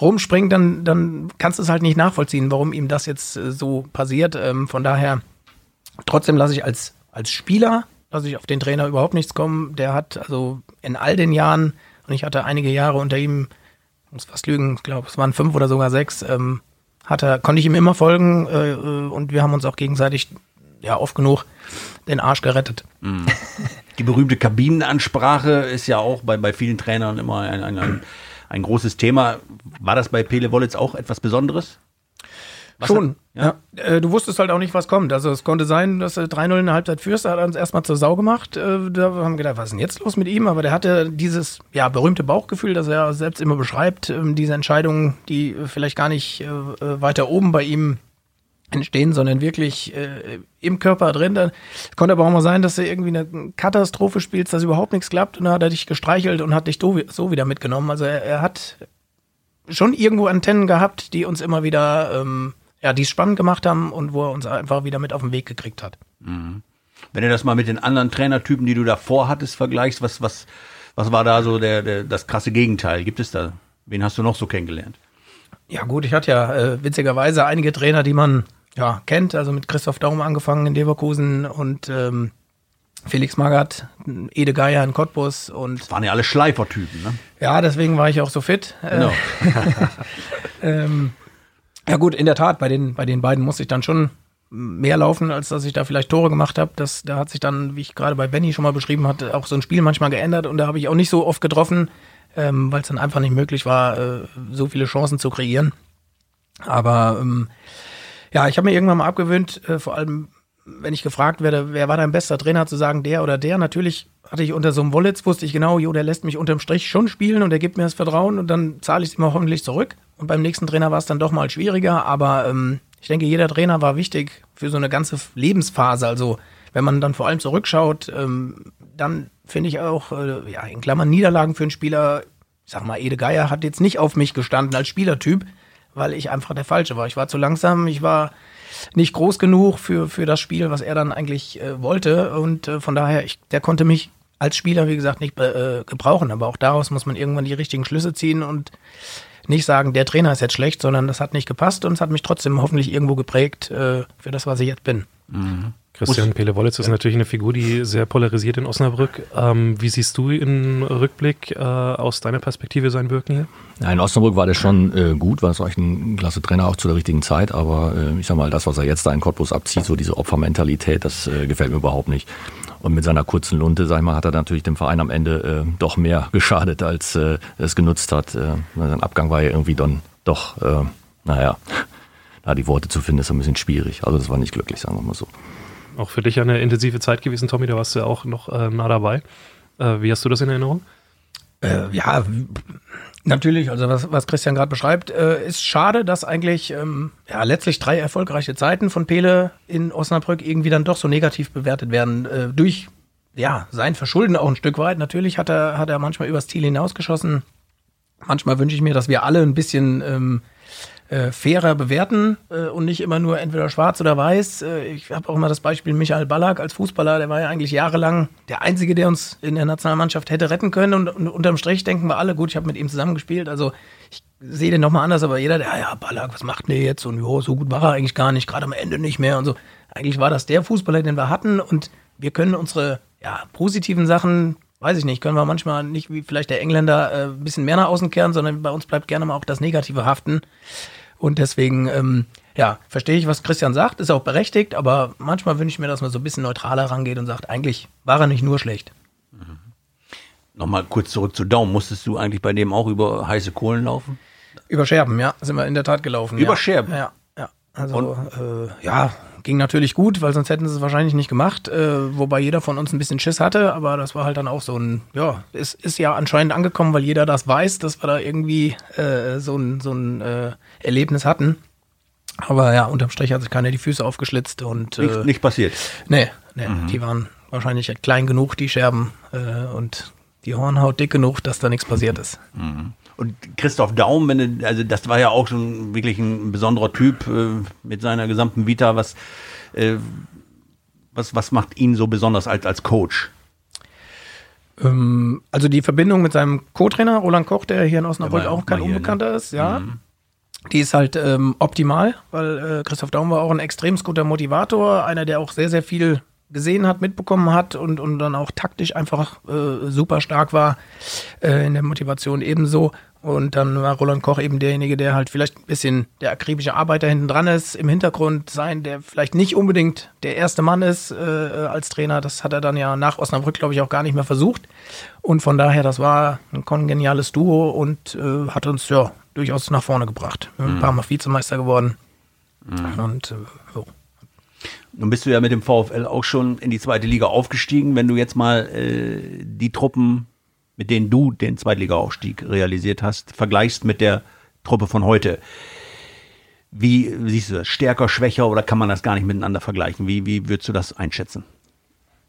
rumspringt, dann, dann kannst du es halt nicht nachvollziehen, warum ihm das jetzt äh, so passiert. Ähm, von daher, trotzdem lasse ich als, als Spieler lasse ich auf den Trainer überhaupt nichts kommen. Der hat also in all den Jahren, und ich hatte einige Jahre unter ihm, muss fast lügen, ich glaube, es waren fünf oder sogar sechs, ähm, hat er, konnte ich ihm immer folgen äh, äh, und wir haben uns auch gegenseitig ja oft genug den Arsch gerettet. Mhm. Die berühmte Kabinenansprache ist ja auch bei, bei vielen Trainern immer ein, ein, ein, ein großes Thema. War das bei Pele Wollitz auch etwas Besonderes? Was Schon, hat, ja. ja. Äh, du wusstest halt auch nicht, was kommt. Also es konnte sein, dass er 3-0 in der Halbzeit führst, er hat uns erstmal zur Sau gemacht. Äh, da haben wir gedacht, was ist denn jetzt los mit ihm? Aber der hatte dieses ja, berühmte Bauchgefühl, das er selbst immer beschreibt, ähm, diese Entscheidungen, die vielleicht gar nicht äh, weiter oben bei ihm entstehen, sondern wirklich äh, im Körper drin. Dann konnte aber auch mal sein, dass du irgendwie eine Katastrophe spielst, dass überhaupt nichts klappt und dann hat er dich gestreichelt und hat dich so wieder mitgenommen. Also er, er hat schon irgendwo Antennen gehabt, die uns immer wieder, ähm, ja, die es spannend gemacht haben und wo er uns einfach wieder mit auf den Weg gekriegt hat. Mhm. Wenn du das mal mit den anderen Trainertypen, die du davor hattest, vergleichst, was, was, was war da so der, der, das krasse Gegenteil? Gibt es da? Wen hast du noch so kennengelernt? Ja gut, ich hatte ja äh, witzigerweise einige Trainer, die man ja kennt, also mit Christoph Daum angefangen in Leverkusen und ähm, Felix Magath, Ede Geier in Cottbus und. Das waren ja alle Schleifertypen, ne? Ja, deswegen war ich auch so fit. Genau. ähm, ja gut, in der Tat, bei den, bei den beiden musste ich dann schon mehr laufen, als dass ich da vielleicht Tore gemacht habe. Das, da hat sich dann, wie ich gerade bei Benny schon mal beschrieben hatte, auch so ein Spiel manchmal geändert und da habe ich auch nicht so oft getroffen, ähm, weil es dann einfach nicht möglich war, äh, so viele Chancen zu kreieren. Aber ähm, ja, ich habe mir irgendwann mal abgewöhnt, äh, vor allem wenn ich gefragt werde, wer war dein bester Trainer, zu sagen, der oder der. Natürlich hatte ich unter so einem Wollitz, wusste ich genau, jo, der lässt mich unterm Strich schon spielen und der gibt mir das Vertrauen und dann zahle ich es immer hoffentlich zurück. Und beim nächsten Trainer war es dann doch mal schwieriger, aber ähm, ich denke, jeder Trainer war wichtig für so eine ganze Lebensphase. Also wenn man dann vor allem zurückschaut, ähm, dann finde ich auch, äh, ja, in Klammern Niederlagen für einen Spieler, ich sag mal, Ede Geier hat jetzt nicht auf mich gestanden als Spielertyp, weil ich einfach der Falsche war. Ich war zu langsam, ich war nicht groß genug für, für das Spiel, was er dann eigentlich äh, wollte. Und äh, von daher, ich, der konnte mich als Spieler, wie gesagt, nicht äh, gebrauchen. Aber auch daraus muss man irgendwann die richtigen Schlüsse ziehen und nicht sagen, der Trainer ist jetzt schlecht, sondern das hat nicht gepasst und es hat mich trotzdem hoffentlich irgendwo geprägt äh, für das, was ich jetzt bin. Mhm. Christian Pele-Wollitz ist natürlich eine Figur, die sehr polarisiert in Osnabrück. Ähm, wie siehst du im Rückblick äh, aus deiner Perspektive sein Wirken hier? Ja, in Osnabrück war der schon äh, gut, war es eigentlich ein klasse Trainer auch zu der richtigen Zeit, aber äh, ich sag mal, das, was er jetzt da in Cottbus abzieht, so diese Opfermentalität, das äh, gefällt mir überhaupt nicht. Und mit seiner kurzen Lunte, sag ich mal, hat er natürlich dem Verein am Ende äh, doch mehr geschadet, als äh, es genutzt hat. Sein Abgang war ja irgendwie dann doch, naja, da die Worte zu finden, ist ein bisschen schwierig. Also das war nicht glücklich, sagen wir mal so. Auch für dich eine intensive Zeit gewesen, Tommy, da warst du ja auch noch äh, nah dabei. Äh, wie hast du das in Erinnerung? Äh, ja, natürlich, also was, was Christian gerade beschreibt, äh, ist schade, dass eigentlich ähm, ja, letztlich drei erfolgreiche Zeiten von Pele in Osnabrück irgendwie dann doch so negativ bewertet werden. Äh, durch ja, sein Verschulden auch ein Stück weit. Natürlich hat er, hat er manchmal übers Ziel hinausgeschossen. Manchmal wünsche ich mir, dass wir alle ein bisschen ähm, äh, fairer bewerten äh, und nicht immer nur entweder schwarz oder weiß. Äh, ich habe auch immer das Beispiel Michael Ballack als Fußballer, der war ja eigentlich jahrelang der Einzige, der uns in der Nationalmannschaft hätte retten können und, und unterm Strich denken wir alle, gut, ich habe mit ihm zusammengespielt, also ich sehe den nochmal anders, aber jeder, der, ja, Ballack, was macht der jetzt? Und jo, so gut war er eigentlich gar nicht, gerade am Ende nicht mehr und so. Eigentlich war das der Fußballer, den wir hatten und wir können unsere ja, positiven Sachen weiß ich nicht, können wir manchmal nicht wie vielleicht der Engländer äh, ein bisschen mehr nach außen kehren, sondern bei uns bleibt gerne mal auch das Negative haften. Und deswegen, ähm, ja, verstehe ich, was Christian sagt, ist auch berechtigt, aber manchmal wünsche ich mir, dass man so ein bisschen neutraler rangeht und sagt, eigentlich war er nicht nur schlecht. Mhm. Nochmal kurz zurück zu Daumen. Musstest du eigentlich bei dem auch über heiße Kohlen laufen? Über Scherben, ja, sind wir in der Tat gelaufen. Über ja. Scherben? Ja, ja. Also, äh, ja, ging natürlich gut, weil sonst hätten sie es wahrscheinlich nicht gemacht, äh, wobei jeder von uns ein bisschen Schiss hatte, aber das war halt dann auch so ein, ja, es ist ja anscheinend angekommen, weil jeder das weiß, dass wir da irgendwie äh, so ein, so ein äh, Erlebnis hatten. Aber ja, unterm Strich hat sich keiner die Füße aufgeschlitzt und äh, nicht, nicht passiert. Nee, nee, mhm. die waren wahrscheinlich klein genug, die Scherben, äh, und die Hornhaut dick genug, dass da nichts passiert ist. Mhm. Und Christoph Daum, wenn du, also das war ja auch schon wirklich ein besonderer Typ äh, mit seiner gesamten Vita. Was, äh, was, was macht ihn so besonders als, als Coach? Ähm, also die Verbindung mit seinem Co-Trainer Roland Koch, der hier in Osnabrück auch kein hier, ne? Unbekannter ne? ist, ja. Mhm. Die ist halt ähm, optimal, weil äh, Christoph Daum war auch ein extrem guter Motivator, einer, der auch sehr, sehr viel gesehen hat, mitbekommen hat und, und dann auch taktisch einfach äh, super stark war äh, in der Motivation ebenso. Und dann war Roland Koch eben derjenige, der halt vielleicht ein bisschen der akribische Arbeiter hinten dran ist, im Hintergrund sein, der vielleicht nicht unbedingt der erste Mann ist äh, als Trainer. Das hat er dann ja nach Osnabrück, glaube ich, auch gar nicht mehr versucht. Und von daher, das war ein kongeniales Duo und äh, hat uns ja durchaus nach vorne gebracht. Mhm. Ein paar Mal Vizemeister geworden. Mhm. Und äh, so. Nun bist du ja mit dem VfL auch schon in die zweite Liga aufgestiegen. Wenn du jetzt mal äh, die Truppen, mit denen du den Zweitliga-Aufstieg realisiert hast, vergleichst mit der Truppe von heute. Wie siehst du das? Stärker, schwächer oder kann man das gar nicht miteinander vergleichen? Wie, wie würdest du das einschätzen?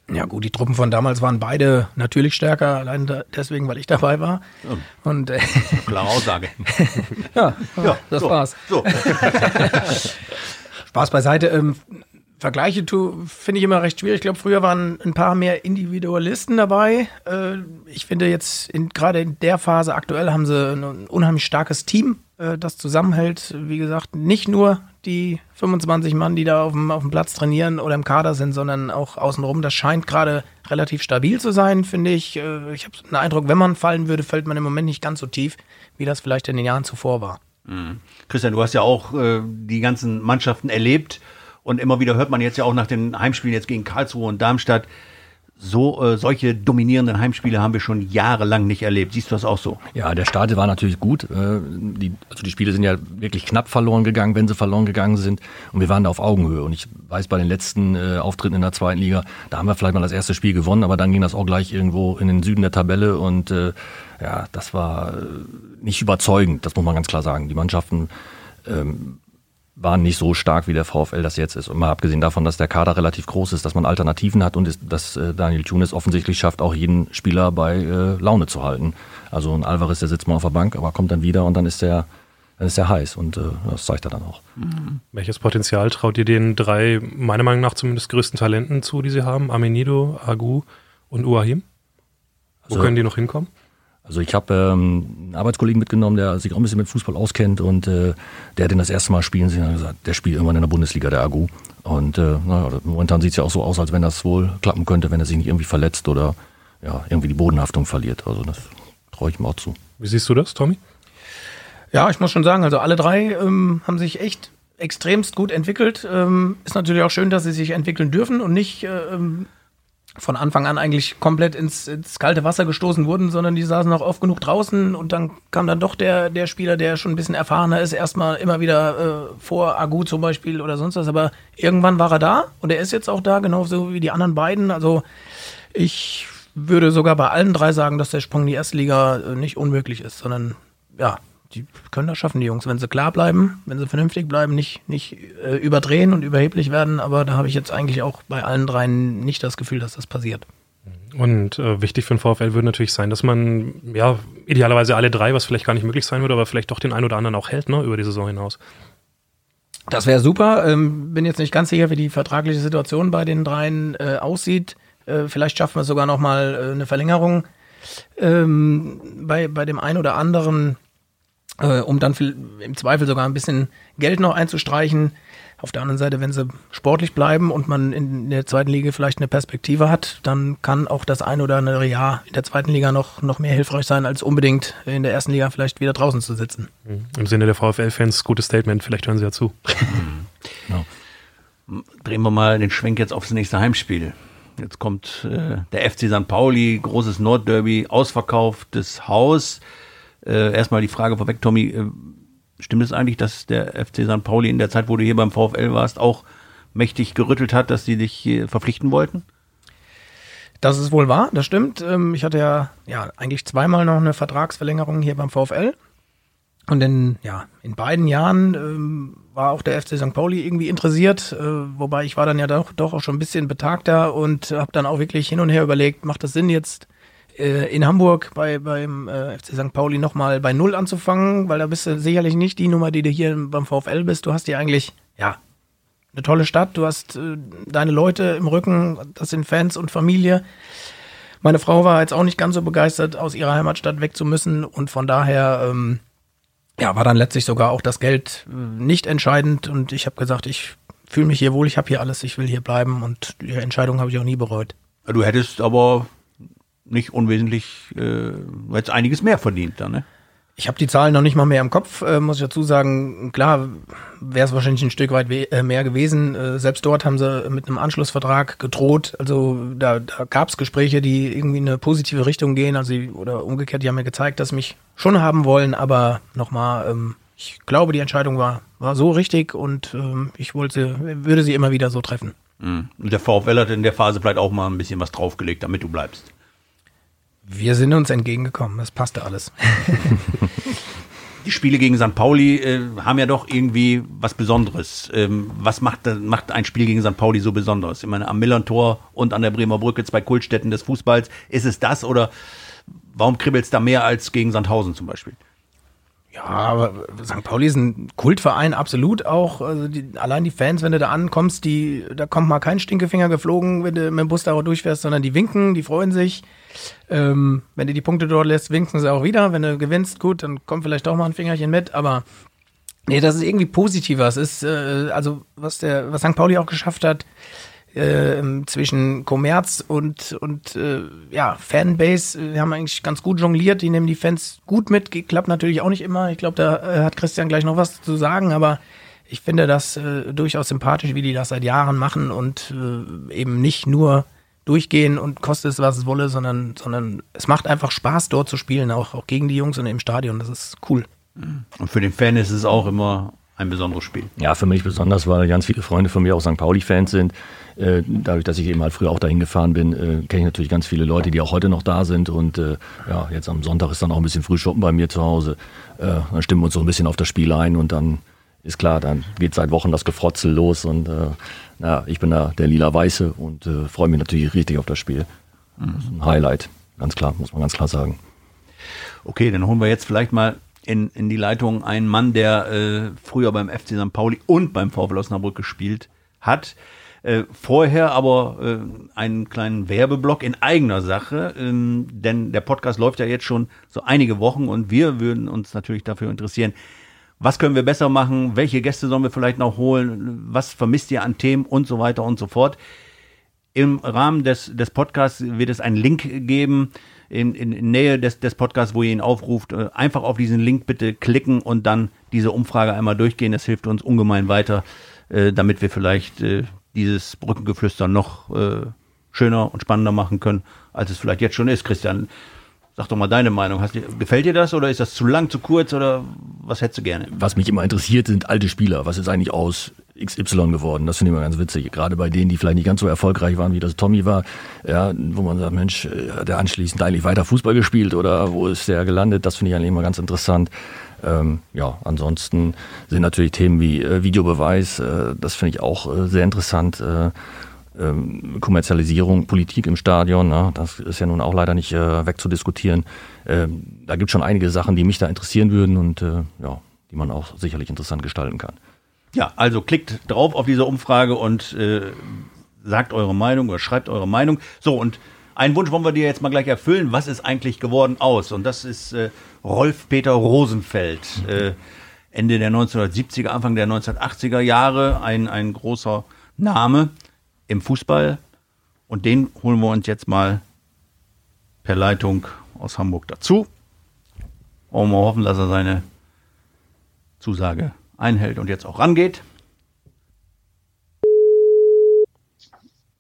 Ja gut, die Truppen von damals waren beide natürlich stärker, allein da, deswegen, weil ich dabei war. Und äh, Klare Aussage. ja, ja, das so, war's. So. Spaß beiseite. Ähm, Vergleiche finde ich immer recht schwierig. Ich glaube, früher waren ein paar mehr Individualisten dabei. Äh, ich finde jetzt gerade in der Phase aktuell haben sie ein, unheimlich starkes Team, äh, das zusammenhält. Wie gesagt, nicht nur die 25 Mann, die da auf dem, auf dem Platz trainieren oder im Kader sind, sondern auch außenrum. Das scheint gerade relativ stabil zu sein, finde ich. Äh, ich habe den Eindruck, wenn man fallen würde, fällt man im Moment nicht ganz so tief, wie das vielleicht in den Jahren zuvor war. Christian, du hast ja auch äh, die ganzen Mannschaften erlebt und immer wieder hört man jetzt ja auch nach den Heimspielen jetzt gegen Karlsruhe und Darmstadt, so äh, solche dominierenden Heimspiele haben wir schon jahrelang nicht erlebt. Siehst du das auch so? Ja, der Start war natürlich gut. Äh, Die, also die Spiele sind ja wirklich knapp verloren gegangen, wenn sie verloren gegangen sind. Und wir waren da auf Augenhöhe. Und ich weiß, bei den letzten äh, Auftritten in der zweiten Liga, da haben wir vielleicht mal das erste Spiel gewonnen, aber dann ging das auch gleich irgendwo in den Süden der Tabelle. Und äh, ja, das war äh, nicht überzeugend, das muss man ganz klar sagen. Die Mannschaften ähm, waren nicht so stark, wie der VfL das jetzt ist. Und mal abgesehen davon, dass der Kader relativ groß ist, dass man Alternativen hat und ist, dass äh, Daniel Tunis offensichtlich schafft, auch jeden Spieler bei äh, Laune zu halten. Also ein Alvarez, der sitzt mal auf der Bank, aber kommt dann wieder und dann ist der, dann ist er heiß und äh, das zeigt er dann auch. Welches Potenzial traut ihr den drei, meiner Meinung nach zumindest größten Talenten zu, die sie haben? Amenido, Agu und Uahim? Wo Also- können die noch hinkommen? Also ich habe ähm, einen Arbeitskollegen mitgenommen, der sich auch ein bisschen mit Fußball auskennt und äh, der hat den das erste Mal spielen sehen und hat gesagt, der spielt irgendwann in der Bundesliga, der Agu. Und äh, naja, momentan sieht es ja auch so aus, als wenn das wohl klappen könnte, wenn er sich nicht irgendwie verletzt oder ja, irgendwie die Bodenhaftung verliert. Also das traue ich ihm auch zu. Wie siehst du das, Tommy? Ja, ich muss schon sagen, also alle drei ähm, haben sich echt extremst gut entwickelt. Ähm, ist natürlich auch schön, dass sie sich entwickeln dürfen und nicht äh, ähm, von Anfang an eigentlich komplett ins, ins kalte Wasser gestoßen wurden, sondern die saßen auch oft genug draußen und dann kam dann doch der, der Spieler, der schon ein bisschen erfahrener ist, erstmal immer wieder äh, vor Agu zum Beispiel oder sonst was. Aber irgendwann war er da und er ist jetzt auch da, genauso wie die anderen beiden. Also ich würde sogar bei allen drei sagen, dass der Sprung in die erste Liga äh, nicht unmöglich ist, sondern ja, die können das schaffen, die Jungs, wenn sie klar bleiben, wenn sie vernünftig bleiben, nicht, nicht äh, überdrehen und überheblich werden. Aber da habe ich jetzt eigentlich auch bei allen dreien nicht das Gefühl, dass das passiert. Und äh, wichtig für den VfL würde natürlich sein, dass man ja idealerweise alle drei, was vielleicht gar nicht möglich sein würde, aber vielleicht doch den einen oder anderen auch hält, ne, über die Saison hinaus. Das wäre super. Ähm, bin jetzt nicht ganz sicher, wie die vertragliche Situation bei den dreien äh, aussieht. Äh, vielleicht schaffen wir sogar noch mal äh, eine Verlängerung ähm, bei, bei dem einen oder anderen, äh, um dann viel, im Zweifel sogar ein bisschen Geld noch einzustreichen. Auf der anderen Seite, wenn sie sportlich bleiben und man in der zweiten Liga vielleicht eine Perspektive hat, dann kann auch das ein oder andere Jahr in der zweiten Liga noch, noch mehr hilfreich sein, als unbedingt in der ersten Liga vielleicht wieder draußen zu sitzen. Im Sinne der VfL-Fans, gutes Statement, vielleicht hören sie ja zu. Drehen wir mal den Schwenk jetzt aufs nächste Heimspiel. Jetzt kommt äh, der FC St. Pauli, großes Nordderby, ausverkauftes Haus. Äh, erstmal die Frage vorweg, Tommy, äh, stimmt es eigentlich, dass der FC St. Pauli in der Zeit, wo du hier beim VfL warst, auch mächtig gerüttelt hat, dass sie dich verpflichten wollten? Das ist wohl wahr, das stimmt. Ähm, Ich hatte ja, ja eigentlich zweimal noch eine Vertragsverlängerung hier beim VfL. Und in, ja, in beiden Jahren ähm, war auch der FC St. Pauli irgendwie interessiert, äh, wobei ich war dann ja doch, doch auch schon ein bisschen betagter und habe dann auch wirklich hin und her überlegt, macht das Sinn jetzt äh, in Hamburg bei, beim äh, FC St. Pauli nochmal bei Null anzufangen, weil da bist du sicherlich nicht die Nummer, die du hier beim VfL bist. Du hast ja eigentlich, ja, eine tolle Stadt, du hast äh, deine Leute im Rücken, das sind Fans und Familie. Meine Frau war jetzt auch nicht ganz so begeistert, aus ihrer Heimatstadt weg und von daher ähm, ja, war dann letztlich sogar auch das Geld äh, nicht entscheidend und ich habe gesagt, ich fühle mich hier wohl, ich habe hier alles, ich will hier bleiben und die Entscheidung habe ich auch nie bereut. Du hättest aber nicht unwesentlich, äh, jetzt einiges mehr verdient dann, ne? Ich habe die Zahlen noch nicht mal mehr im Kopf, äh, muss ich dazu sagen. Klar, wäre es wahrscheinlich ein Stück weit we äh, mehr gewesen. Äh, selbst dort haben sie mit einem Anschlussvertrag gedroht. Also da, da gab es Gespräche, die irgendwie in eine positive Richtung gehen. Also oder umgekehrt, die haben mir gezeigt, dass sie mich schon haben wollen. Aber nochmal, ähm, ich glaube, die Entscheidung war, war so richtig und ähm, ich wollte, würde sie immer wieder so treffen. Mhm. Und der VfL hat in der Phase vielleicht auch mal ein bisschen was draufgelegt, damit du bleibst. Wir sind uns entgegengekommen, das passte alles. die Spiele gegen St. Pauli äh, haben ja doch irgendwie was Besonderes. Ähm, was macht, macht ein Spiel gegen St. Pauli so besonders? Ich meine, am Millern-Tor und an der Bremer Brücke, zwei Kultstätten des Fußballs. Ist es das oder warum kribbelt es da mehr als gegen Sandhausen zum Beispiel? Ja, aber St. Pauli ist ein Kultverein, absolut auch. Also die, allein die Fans, wenn du da ankommst, die, da kommt mal kein Stinkefinger geflogen, wenn du mit dem Bus da durchfährst, sondern die winken, die freuen sich. Ähm, wenn du die Punkte dort lässt, winken sie auch wieder. Wenn du gewinnst, gut, dann kommt vielleicht doch mal ein Fingerchen mit, aber nee, das ist irgendwie positiver. Es ist, äh, also was der, was St. Pauli auch geschafft hat, äh, zwischen Kommerz und, und äh, ja, Fanbase. Wir haben eigentlich ganz gut jongliert. Die nehmen die Fans gut mit. Klappt natürlich auch nicht immer. Ich glaube, da äh, hat Christian gleich noch was zu sagen, aber ich finde das äh, durchaus sympathisch, wie die das seit Jahren machen und äh, eben nicht nur durchgehen und kostet es, was es wolle, sondern, sondern es macht einfach Spaß, dort zu spielen, auch, auch gegen die Jungs und im Stadion. Das ist cool. Und für den Fan ist es auch immer ein besonderes Spiel. Ja, für mich besonders, weil ganz viele Freunde von mir auch St. Pauli-Fans sind. Äh, dadurch, dass ich eben halt früher auch dahin gefahren bin, äh, kenne ich natürlich ganz viele Leute, die auch heute noch da sind. Und äh, ja, jetzt am Sonntag ist dann auch ein bisschen Frühschoppen bei mir zu Hause. Äh, dann stimmen wir uns so ein bisschen auf das Spiel ein und dann ist klar, dann geht seit Wochen das Gefrotzel los und äh, na, ich bin da der lila Weiße und freue mich natürlich richtig auf das Spiel. Das ist ein Highlight, ganz klar, muss man ganz klar sagen. Okay, dann holen wir jetzt vielleicht mal in, in die Leitung einen Mann, der äh, früher beim FC St. Pauli und beim VfL Osnabrück gespielt hat. Äh, vorher aber äh, einen kleinen Werbeblock in eigener Sache, ähm, denn der Podcast läuft ja jetzt schon so einige Wochen und wir würden uns natürlich dafür interessieren, was können wir besser machen, welche Gäste sollen wir vielleicht noch holen, was vermisst ihr an Themen und so weiter und so fort. Im Rahmen des, des Podcasts wird es einen Link geben, in, in, in Nähe des, des Podcasts, wo ihr ihn aufruft. Äh, einfach auf diesen Link bitte klicken und dann diese Umfrage einmal durchgehen. Das hilft uns ungemein weiter, äh, damit wir vielleicht äh, dieses Brückengeflüster noch äh, schöner und spannender machen können, als es vielleicht jetzt schon ist. Christian, sag doch mal deine Meinung. Hast, gefällt dir das oder ist das zu lang, zu kurz oder was hättest du gerne? Was mich immer interessiert, sind alte Spieler. Was ist eigentlich aus XY geworden? Das finde ich immer ganz witzig. Gerade bei denen, die vielleicht nicht ganz so erfolgreich waren, wie das Tommy war, ja, wo man sagt, Mensch, äh, hat der anschließend eigentlich weiter Fußball gespielt oder wo ist der gelandet? Das finde ich eigentlich immer ganz interessant. Ähm, ja, ansonsten sind natürlich Themen wie äh, Videobeweis, äh, das finde ich auch äh, sehr interessant. Äh, ähm, Kommerzialisierung, Politik im Stadion, na, das ist ja nun auch leider nicht äh, wegzudiskutieren. Ähm, da gibt es schon einige Sachen, die mich da interessieren würden und äh, ja, die man auch sicherlich interessant gestalten kann. Ja, also klickt drauf auf diese Umfrage und sagt eure Meinung oder schreibt eure Meinung. So, und einen Wunsch wollen wir dir jetzt mal gleich erfüllen. Was ist eigentlich geworden aus? Und das ist äh, Rolf-Peter Rosenfeld. Äh, Ende der 1970er, Anfang der 1980er Jahre ein, ein großer Name im Fußball. Und den holen wir uns jetzt mal per Leitung aus Hamburg dazu. Und wir hoffen, dass er seine Zusage einhält und jetzt auch rangeht.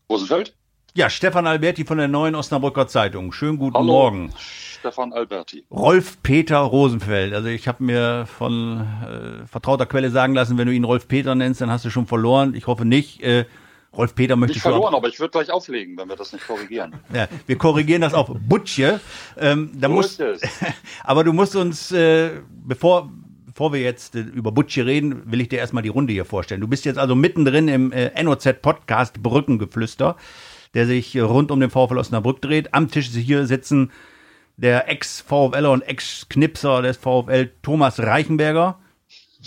Rosenfeld? Ja, Stefan Alberti von der Neuen Osnabrücker Zeitung. Schönen guten Hallo. Morgen. Stefan Alberti. Rolf-Peter Rosenfeld. Also ich habe mir von äh, vertrauter Quelle sagen lassen, wenn du ihn Rolf-Peter nennst, dann hast du schon verloren. Ich hoffe nicht. Äh, Rolf-Peter möchte Nicht ich verloren, aber ich würde gleich auflegen, wenn wir das nicht korrigieren. Ja, wir korrigieren das auf Butche. Ähm, da So musst, ist es. aber du musst uns, äh, bevor, bevor wir jetzt äh, über Butche reden, will ich dir erstmal die Runde hier vorstellen. Du bist jetzt also mittendrin im äh, NOZ-Podcast Brückengeflüster, der sich rund um den VfL Osnabrück dreht. Am Tisch hier sitzen der Ex-VfLer und Ex-Knipser des VfL Thomas Reichenberger.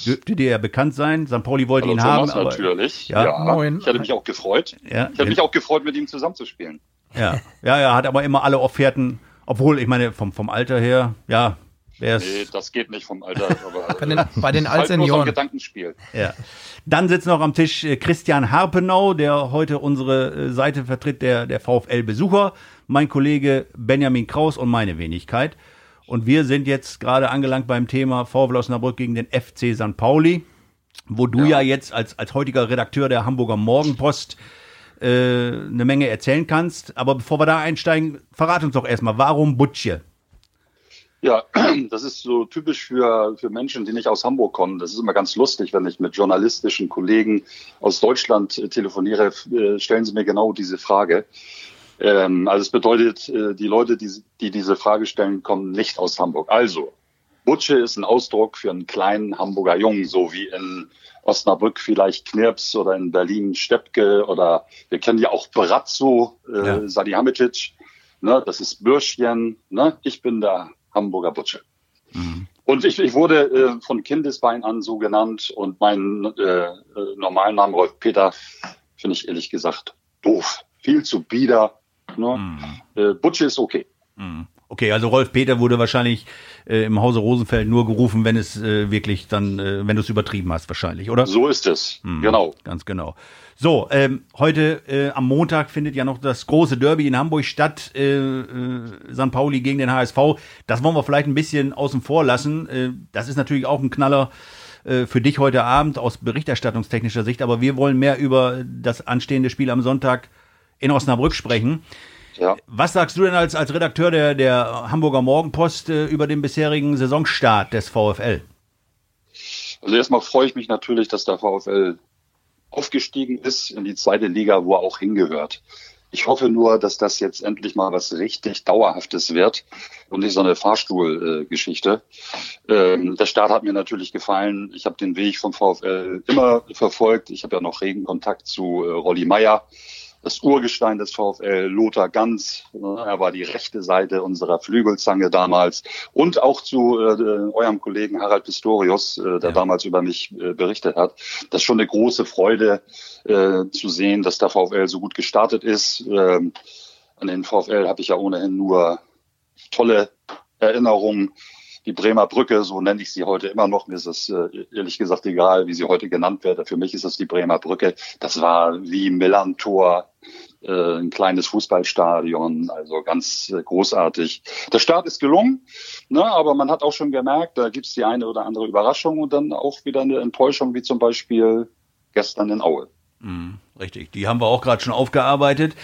Dürfte dir ja bekannt sein. St. Pauli wollte Hallo ihn haben. Thomas, aber, natürlich. Ja, Ja, moin. Ich hätte mich auch gefreut. Ja, ich hätte mich auch gefreut, mit ihm zusammenzuspielen. Ja, ja, er hat aber immer alle Offerten, obwohl, ich meine, vom, vom Alter her, ja. Nee, das geht nicht vom Alter. Aber Bei den, bei den halt nur so ein Altsenioren. Gedankenspiel. Ja. Dann sitzt noch am Tisch äh, Christian Harpenau, der heute unsere äh, Seite vertritt, der, der VfL-Besucher, mein Kollege Benjamin Kraus und meine Wenigkeit. Und wir sind jetzt gerade angelangt beim Thema VfL Osnabrück gegen den FC St. Pauli, wo du ja, jetzt als, als heutiger Redakteur der Hamburger Morgenpost äh, eine Menge erzählen kannst. Aber bevor wir da einsteigen, verrat uns doch erstmal, warum Butche? Ja, das ist so typisch für, für Menschen, die nicht aus Hamburg kommen. Das ist immer ganz lustig, wenn ich mit journalistischen Kollegen aus Deutschland äh, telefoniere, äh, stellen sie mir genau diese Frage. Ähm, also es bedeutet, äh, die Leute, die, die diese Frage stellen, kommen nicht aus Hamburg. Also, Butsche ist ein Ausdruck für einen kleinen Hamburger Jungen, so wie in Osnabrück vielleicht Knirps oder in Berlin Steppke oder wir kennen ja auch Brazzo, äh, ja. Salihamidzic. Ne, das ist Bürschchen. Ne? Ich bin der Hamburger Butsche. Mhm. Und ich, ich wurde äh, von Kindesbein an so genannt und meinen äh, äh, normalen Namen Rolf Peter finde ich ehrlich gesagt doof. Viel zu bieder. Ne? Mhm. Äh, Butsche ist okay. Mhm. Okay, also Rolf Peter wurde wahrscheinlich äh, im Hause Rosenfeld nur gerufen, wenn es äh, wirklich dann, äh, wenn du es übertrieben hast, wahrscheinlich, oder? So ist es, mhm, genau. Ganz genau. So, ähm, heute äh, am Montag findet ja noch das große Derby in Hamburg statt, äh, äh, St. Pauli gegen den HSV. Das wollen wir vielleicht ein bisschen außen vor lassen. Äh, das ist natürlich auch ein Knaller äh, für dich heute Abend aus berichterstattungstechnischer Sicht, aber wir wollen mehr über das anstehende Spiel am Sonntag in Osnabrück sprechen. Ja. Was sagst du denn als, als Redakteur der, der Hamburger Morgenpost äh, über den bisherigen Saisonstart des VfL? Also erstmal freue ich mich natürlich, dass der VfL aufgestiegen ist in die zweite Liga, wo er auch hingehört. Ich hoffe nur, dass das jetzt endlich mal was richtig Dauerhaftes wird und nicht so eine Fahrstuhlgeschichte. Äh, ähm, der Start hat mir natürlich gefallen. Ich habe den Weg vom VfL immer verfolgt. Ich habe ja noch regen Kontakt zu äh, Rolli Meyer das Urgestein des VfL, Lothar Ganz. Ne, er war die rechte Seite unserer Flügelzange damals. Und auch zu äh, eurem Kollegen Harald Pistorius, äh, der ja. damals über mich äh, berichtet hat. Das ist schon eine große Freude äh, zu sehen, dass der VfL so gut gestartet ist. Ähm, an den VfL habe ich ja ohnehin nur tolle Erinnerungen die Bremer Brücke, so nenne ich sie heute immer noch. Mir ist es äh, ehrlich gesagt egal, wie sie heute genannt wird. Für mich ist es die Bremer Brücke. Das war wie Millantor, äh, ein kleines Fußballstadion, also ganz äh, großartig. Der Start ist gelungen, ne, aber man hat auch schon gemerkt, da gibt's die eine oder andere Überraschung und dann auch wieder eine Enttäuschung, wie zum Beispiel gestern in Aue. Mhm, richtig, die haben wir auch gerade schon aufgearbeitet.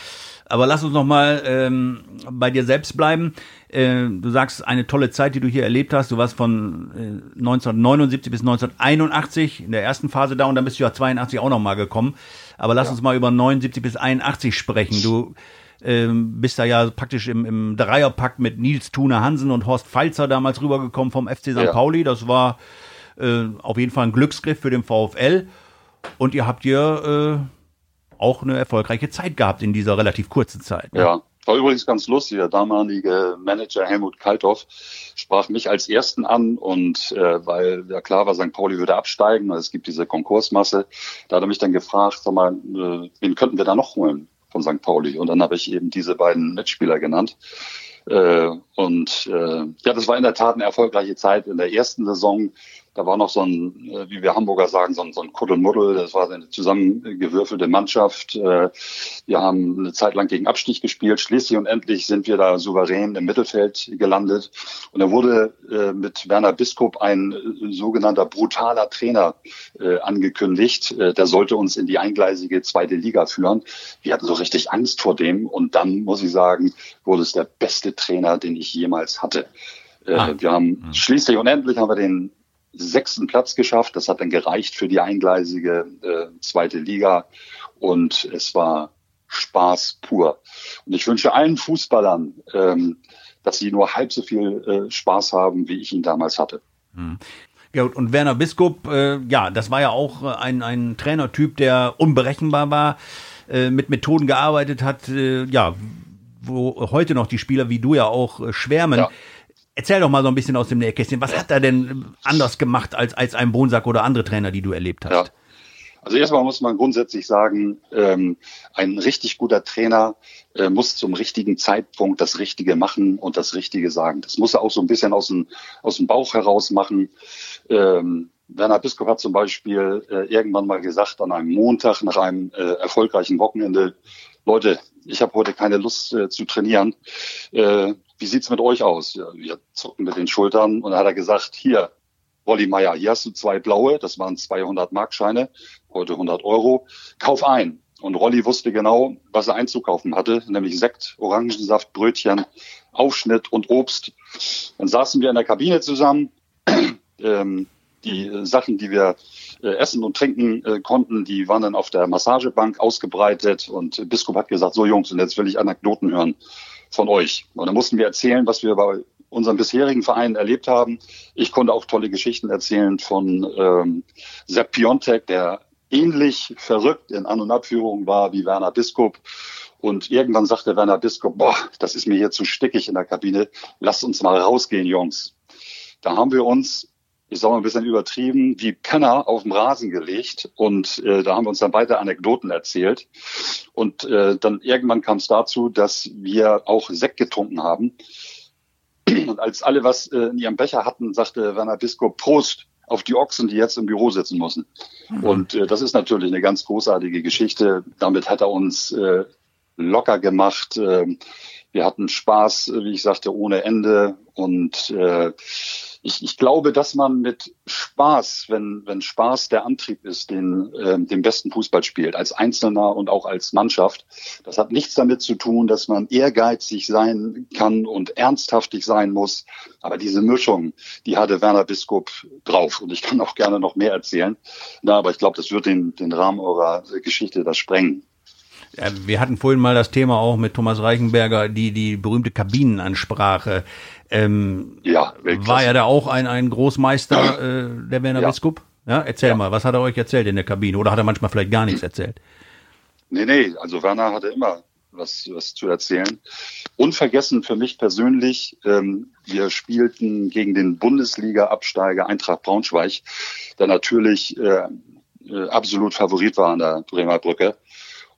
Aber lass uns noch mal ähm, bei dir selbst bleiben. Äh, du sagst, eine tolle Zeit, die du hier erlebt hast. Du warst von äh, 1979 bis 1981 in der ersten Phase da und dann bist du ja 82 auch noch mal gekommen. Aber lass ja. uns mal über 79 bis 81 sprechen. Du ähm, bist da ja praktisch im, im Dreierpack mit Nils Thune Hansen und Horst Pfalzer damals rübergekommen vom FC St. Ja. Pauli. Das war äh, auf jeden Fall ein Glücksgriff für den VfL. Und ihr habt hier äh, auch eine erfolgreiche Zeit gehabt in dieser relativ kurzen Zeit. Ne? Ja, war übrigens ganz lustig. Der damalige Manager Helmut Kalthoff sprach mich als Ersten an und äh, weil ja klar war, St. Pauli würde absteigen, also es gibt diese Konkursmasse, da hat er mich dann gefragt, sag mal, äh, wen könnten wir da noch holen von St. Pauli? Und dann habe ich eben diese beiden Mitspieler genannt. Äh, und äh, ja, das war in der Tat eine erfolgreiche Zeit. In der ersten Saison da war noch so ein, äh, wie wir Hamburger sagen, so ein, so ein Kuddelmuddel. Das war eine zusammengewürfelte Mannschaft. Äh, wir haben eine Zeit lang gegen Abstieg gespielt. Schließlich und endlich sind wir da souverän im Mittelfeld gelandet. Und da wurde äh, mit Werner Biskop ein sogenannter brutaler Trainer angekündigt. Der sollte uns in die eingleisige zweite Liga führen. Wir hatten so richtig Angst vor dem. Und dann, muss ich sagen, wurde es der beste Trainer, den ich jemals hatte. Ah. Wir haben hm. schließlich und endlich haben wir den sechsten Platz geschafft. Das hat dann gereicht für die eingleisige äh, zweite Liga und es war Spaß pur. Und ich wünsche allen Fußballern, ähm, dass sie nur halb so viel äh, Spaß haben, wie ich ihn damals hatte. Hm. Ja, und Werner Biskup, äh, ja, das war ja auch äh, ein, ein Trainertyp, der unberechenbar war, äh, mit Methoden gearbeitet hat, äh, ja, wo heute noch die Spieler wie du ja auch äh, schwärmen. Ja. Erzähl doch mal so ein bisschen aus dem Nähkästchen. Was hat er denn anders gemacht als, als ein Bonsack oder andere Trainer, die du erlebt hast? Ja. Also erstmal muss man grundsätzlich sagen, ähm, ein richtig guter Trainer äh, muss zum richtigen Zeitpunkt das Richtige machen und das Richtige sagen. Das muss er auch so ein bisschen aus dem, aus dem Bauch heraus machen. Ähm, Werner Biskop hat zum Beispiel äh, irgendwann mal gesagt, an einem Montag nach einem äh, erfolgreichen Wochenende, Leute, ich habe heute keine Lust äh, zu trainieren. Äh, wie sieht's mit euch aus? Ja, wir zucken mit den Schultern und dann hat er gesagt, hier, Wolli Meier, hier hast du zwei blaue, das waren 200 Markscheine, heute 100 Euro, kauf ein. Und Rolli wusste genau, was er einzukaufen hatte, nämlich Sekt, Orangensaft, Brötchen, Aufschnitt und Obst. Dann saßen wir in der Kabine zusammen. ähm, die äh, Sachen, die wir äh, essen und trinken äh, konnten, die waren dann auf der Massagebank ausgebreitet. Und Biskup hat gesagt, so Jungs, und jetzt will ich Anekdoten hören von euch. Und dann mussten wir erzählen, was wir bei unseren bisherigen Verein erlebt haben. Ich konnte auch tolle Geschichten erzählen von ähm, Sepp Piontek, der ähnlich verrückt in An- und Abführung war wie Werner Biskop. Und irgendwann sagte Werner Biskop, boah, das ist mir hier zu stickig in der Kabine. Lasst uns mal rausgehen, Jungs. Da haben wir uns, ich sage mal ein bisschen übertrieben, wie Penner auf dem Rasen gelegt. Und äh, da haben wir uns dann beide Anekdoten erzählt. Und äh, dann irgendwann kam es dazu, dass wir auch Sekt getrunken haben. Und als alle was äh, in ihrem Becher hatten, sagte Werner Biskop, Prost auf die Ochsen, die jetzt im Büro sitzen müssen. Mhm. Und äh, das ist natürlich eine ganz großartige Geschichte. Damit hat er uns äh, locker gemacht. Äh, wir hatten Spaß, wie ich sagte, ohne Ende. Und äh, ich, ich glaube, dass man mit Spaß, wenn, wenn Spaß der Antrieb ist, den, äh, den besten Fußball spielt, als Einzelner und auch als Mannschaft. Das hat nichts damit zu tun, dass man ehrgeizig sein kann und ernsthaftig sein muss. Aber diese Mischung, die hatte Werner Biskop drauf. Und ich kann auch gerne noch mehr erzählen. Na, aber ich glaube, das wird den, den Rahmen eurer Geschichte das sprengen. Wir hatten vorhin mal das Thema auch mit Thomas Reichenberger, die, die berühmte Kabinenansprache. Ähm, ja, war ja da auch ein, ein Großmeister, äh, der Werner ja. Biskup? Ja, erzähl ja. mal, was hat er euch erzählt in der Kabine? Oder hat er manchmal vielleicht gar nichts erzählt? Nee, nee, also Werner hatte immer was, was zu erzählen. Unvergessen für mich persönlich, ähm, wir spielten gegen den Bundesliga-Absteiger Eintracht Braunschweig, der natürlich äh, äh, absolut Favorit war an der Bremer Brücke.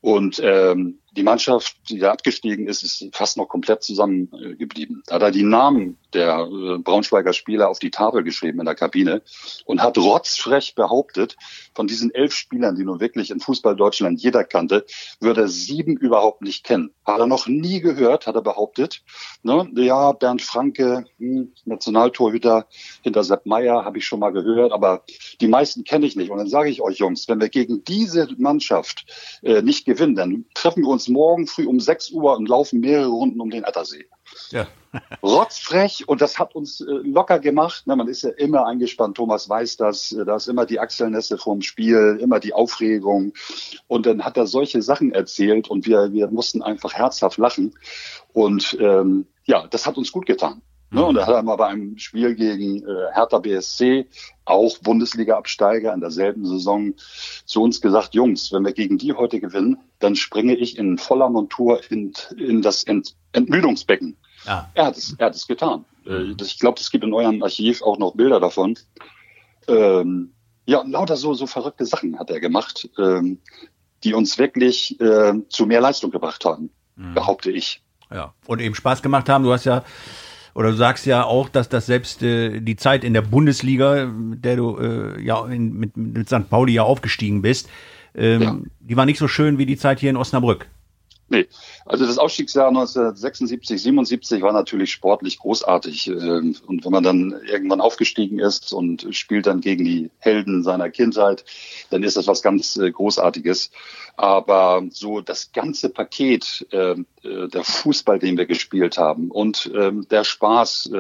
Und ähm, die Mannschaft, die da abgestiegen ist, ist fast noch komplett zusammengeblieben. Da er die Namen der äh, Braunschweiger Spieler auf die Tafel geschrieben in der Kabine und hat rotzfrech behauptet, von diesen elf Spielern, die nun wirklich in Fußball Deutschland jeder kannte, würde er sieben überhaupt nicht kennen. Hat er noch nie gehört, hat er behauptet. Ne? Ja, Bernd Franke, hm, Nationaltorhüter hinter Sepp Meier, habe ich schon mal gehört, aber die meisten kenne ich nicht. Und dann sage ich euch Jungs, wenn wir gegen diese Mannschaft äh, nicht gewinnen, dann treffen wir uns morgen früh um 6 Uhr und laufen mehrere Runden um den Attersee. Ja. Rotzfrech und das hat uns äh, locker gemacht. Na, man ist ja immer eingespannt. Thomas weiß das. Äh, da ist immer die Achselnässe vorm Spiel, immer die Aufregung. Und dann hat er solche Sachen erzählt und wir, wir mussten einfach herzhaft lachen. Und ähm, ja, das hat uns gut getan. Ne, und da hat er mal bei einem Spiel gegen äh, Hertha BSC, auch Bundesliga-Absteiger in derselben Saison, zu uns gesagt, Jungs, wenn wir gegen die heute gewinnen, dann springe ich in voller Montur in, in das Ent Entmüdungsbecken. Ja. Er, hat es, er hat es getan. Äh, ich glaube, es gibt in eurem Archiv auch noch Bilder davon. Ähm, ja, lauter so, so verrückte Sachen hat er gemacht, ähm, die uns wirklich äh, zu mehr Leistung gebracht haben, mhm. behaupte ich. Ja, und eben Spaß gemacht haben. Du hast ja oder du sagst ja auch, dass das selbst äh, die Zeit in der Bundesliga, mit der du äh, ja in, mit, mit St. Pauli ja aufgestiegen bist, ähm, ja. die war nicht so schön wie die Zeit hier in Osnabrück. Nee, also das Ausstiegsjahr 1976, 77 war natürlich sportlich großartig. Ähm, und wenn man dann irgendwann aufgestiegen ist und spielt dann gegen die Helden seiner Kindheit, dann ist das was ganz äh, Großartiges. Aber so das ganze Paket, ähm, äh, der Fußball, den wir gespielt haben und ähm, der Spaß,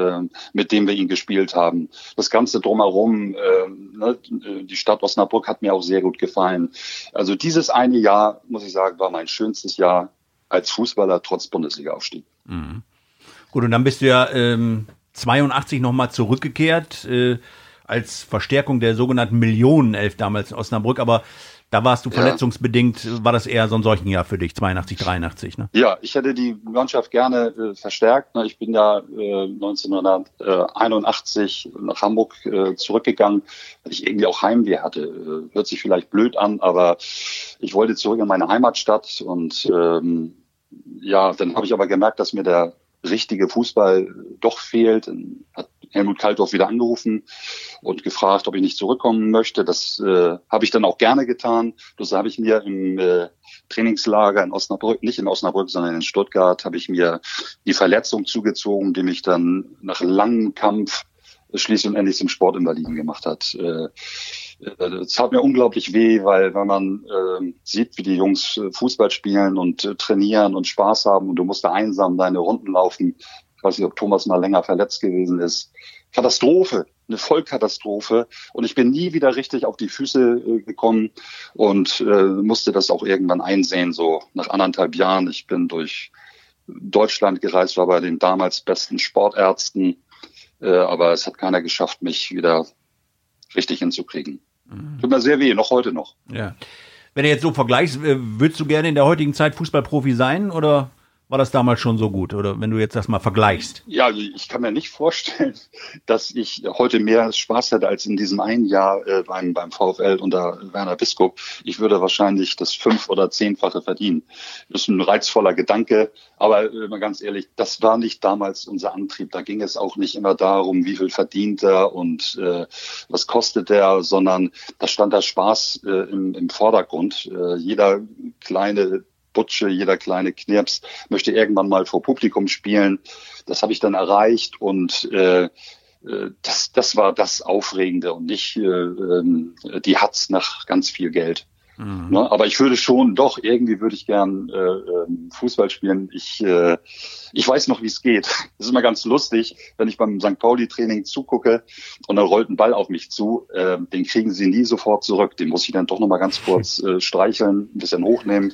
mit dem wir ihn gespielt haben, das Ganze drumherum, ne, die Stadt Osnabrück hat mir auch sehr gut gefallen. Also dieses eine Jahr, muss ich sagen, war mein schönstes Jahr als Fußballer trotz Bundesliga-Aufstieg. Mhm. Gut, und dann bist du ja ähm, 82 nochmal zurückgekehrt äh, als Verstärkung der sogenannten Millionenelf damals in Osnabrück, aber da warst du verletzungsbedingt, ja. war das eher so ein solchen Jahr für dich, 82, 83, ne? Ja, ich hätte die Mannschaft gerne äh, verstärkt. Ne? Ich bin ja äh, 1981 nach Hamburg äh, zurückgegangen, weil ich irgendwie auch Heimweh hatte. Äh, hört sich vielleicht blöd an, aber ich wollte zurück in meine Heimatstadt und ähm, ja, dann habe ich aber gemerkt, dass mir der richtige Fußball doch fehlt. Hat Helmut Kalthoff wieder angerufen und gefragt, ob ich nicht zurückkommen möchte. Das äh, habe ich dann auch gerne getan. Das habe ich mir im äh, Trainingslager in Osnabrück, nicht in Osnabrück, sondern in Stuttgart, habe ich mir die Verletzung zugezogen, die mich dann nach langem Kampf schließlich und endlich zum Sportinvaliden gemacht hat. Äh, es tat mir unglaublich weh, weil wenn man äh, sieht, wie die Jungs äh, Fußball spielen und äh, trainieren und Spaß haben und du musst da einsam deine Runden laufen, ich weiß nicht, ob Thomas mal länger verletzt gewesen ist. Katastrophe, eine Vollkatastrophe. Und ich bin nie wieder richtig auf die Füße äh, gekommen und äh, musste das auch irgendwann einsehen, so nach anderthalb Jahren. Ich bin durch Deutschland gereist, war bei den damals besten Sportärzten, äh, aber es hat keiner geschafft, mich wieder richtig hinzukriegen. Mhm. Tut mir sehr weh, noch heute noch. Ja. Wenn du jetzt so vergleichst, äh, würdest du gerne in der heutigen Zeit Fußballprofi sein oder war das damals schon so gut? Oder wenn du jetzt das mal vergleichst? Ja, also ich kann mir nicht vorstellen, dass ich heute mehr Spaß hätte als in diesem einen Jahr äh, beim, beim VfL unter Werner Biskop. Ich würde wahrscheinlich das fünf- oder zehnfache verdienen. Das ist ein reizvoller Gedanke, aber äh, mal ganz ehrlich, das war nicht damals unser Antrieb. Da ging es auch nicht immer darum, wie viel verdient er und äh, was kostet er, sondern da stand der Spaß äh, im, im Vordergrund. Äh, jeder kleine Butsche, jeder kleine Knirps möchte irgendwann mal vor Publikum spielen. Das habe ich dann erreicht und äh, äh, das, das war das Aufregende und nicht äh, ähm, die Hatz nach ganz viel Geld. Mhm. Ne? Aber ich würde schon, doch, irgendwie würde ich gern äh, ähm, Fußball spielen. Ich, äh, ich weiß noch, wie es geht. Das ist immer ganz lustig, wenn ich beim St. Pauli-Training zugucke und dann rollt ein Ball auf mich zu. Äh, den kriegen sie nie sofort zurück. Den muss ich dann doch noch mal ganz kurz äh, streicheln, ein bisschen hochnehmen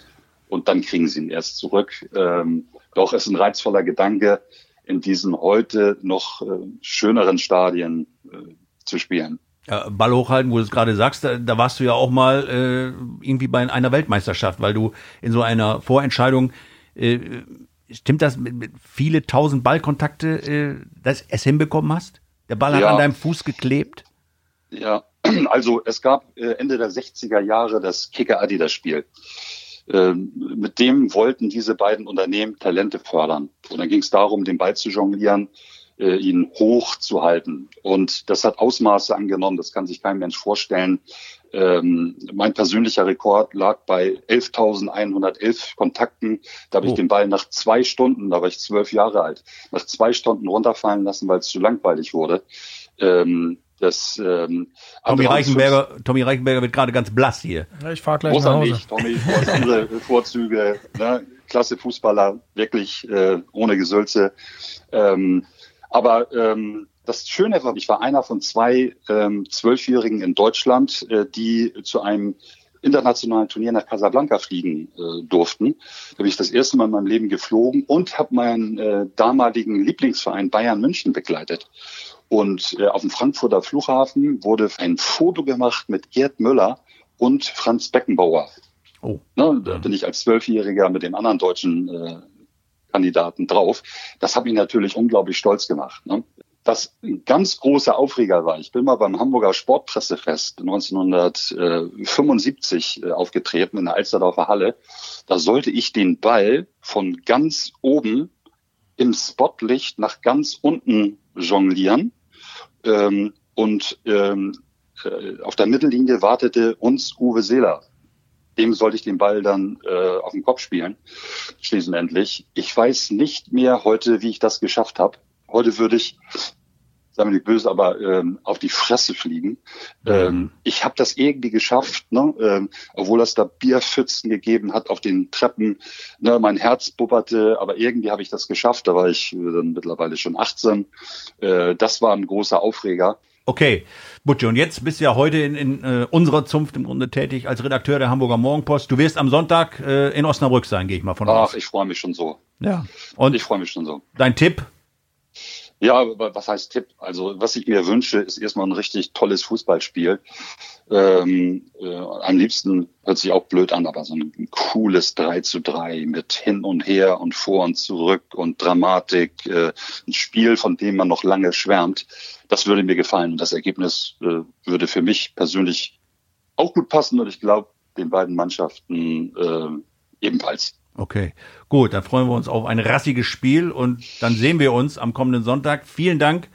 und dann kriegen sie ihn erst zurück. Ähm, doch es ist ein reizvoller Gedanke, in diesen heute noch äh, schöneren Stadien äh, zu spielen. Ja, Ball hochhalten, wo du es gerade sagst, da, da, warst du ja auch mal äh, irgendwie bei einer Weltmeisterschaft, weil du in so einer Vorentscheidung, äh, stimmt das, mit, viele tausend Ballkontakte äh, das es hinbekommen hast? Der Ball hat ja. an deinem Fuß geklebt? Ja, also es gab äh, Ende der 60er Jahre das Kicker-Adidas-Spiel. Ähm, mit dem wollten diese beiden Unternehmen Talente fördern. Und dann ging es darum, den Ball zu jonglieren, äh, ihn hoch zu halten. Und das hat Ausmaße angenommen, das kann sich kein Mensch vorstellen. Ähm, mein persönlicher Rekord lag bei 11.111 Kontakten. Da habe oh. ich den Ball nach zwei Stunden, da war ich zwölf Jahre alt, nach zwei Stunden runterfallen lassen, weil es zu langweilig wurde. Ähm, das, ähm, Tommy, Reichenberger, Tommy Reichenberger wird gerade ganz blass hier. Ich fahre gleich nach Hause. Nicht. Tommy, du hast andere Vorzüge. Ne? Klasse Fußballer, wirklich äh, ohne Gesülze. Ähm, aber ähm, das Schöne war, ich war einer von zwei ähm, Zwölfjährigen in Deutschland, äh, die zu einem internationalen Turnier nach Casablanca fliegen äh, durften. Da bin ich das erste Mal in meinem Leben geflogen und habe meinen äh, damaligen Lieblingsverein Bayern München begleitet. Und äh, auf dem Frankfurter Flughafen wurde ein Foto gemacht mit Gerd Müller und Franz Beckenbauer. Oh. Ne, da bin ich als Zwölfjähriger mit den anderen deutschen äh, Kandidaten drauf. Das hat mich natürlich unglaublich stolz gemacht. Ne? Was ein ganz großer Aufreger war, ich bin mal beim Hamburger Sportpressefest 1975 äh, aufgetreten in der Alsterdorfer Halle. Da sollte ich den Ball von ganz oben im Spotlicht nach ganz unten jonglieren. Ähm, und ähm, äh, auf der Mittellinie wartete uns Uwe Seeler. Dem sollte ich den Ball dann äh, auf den Kopf spielen, schließlich. Ich weiß nicht mehr heute, wie ich das geschafft habe. Heute würde ich sagen wir nicht böse, aber ähm, auf die Fresse fliegen. Mhm. Ähm, ich habe das irgendwie geschafft, ne? ähm, obwohl es da Bierpfützen gegeben hat auf den Treppen. Ne? Mein Herz bubberte, aber irgendwie habe ich das geschafft. Da war ich äh, dann mittlerweile schon 18. Äh, das war ein großer Aufreger. Okay, Butche, und jetzt bist du ja heute in, in äh, unserer Zunft im Grunde tätig als Redakteur der Hamburger Morgenpost. Du wirst am Sonntag äh, in Osnabrück sein, gehe ich mal von Ach, aus. Ach, ich freue mich schon so. Ja. Und ich freue mich schon so. Dein Tipp? Ja, was heißt Tipp? Also was ich mir wünsche, ist erstmal ein richtig tolles Fußballspiel. Ähm, äh, am liebsten hört sich auch blöd an, aber so ein cooles 3 zu 3 mit hin und her und vor und zurück und Dramatik, äh, ein Spiel, von dem man noch lange schwärmt. Das würde mir gefallen und das Ergebnis äh, würde für mich persönlich auch gut passen und ich glaube den beiden Mannschaften äh, ebenfalls. Okay, gut, dann freuen wir uns auf ein rassiges Spiel und dann sehen wir uns am kommenden Sonntag. Vielen Dank,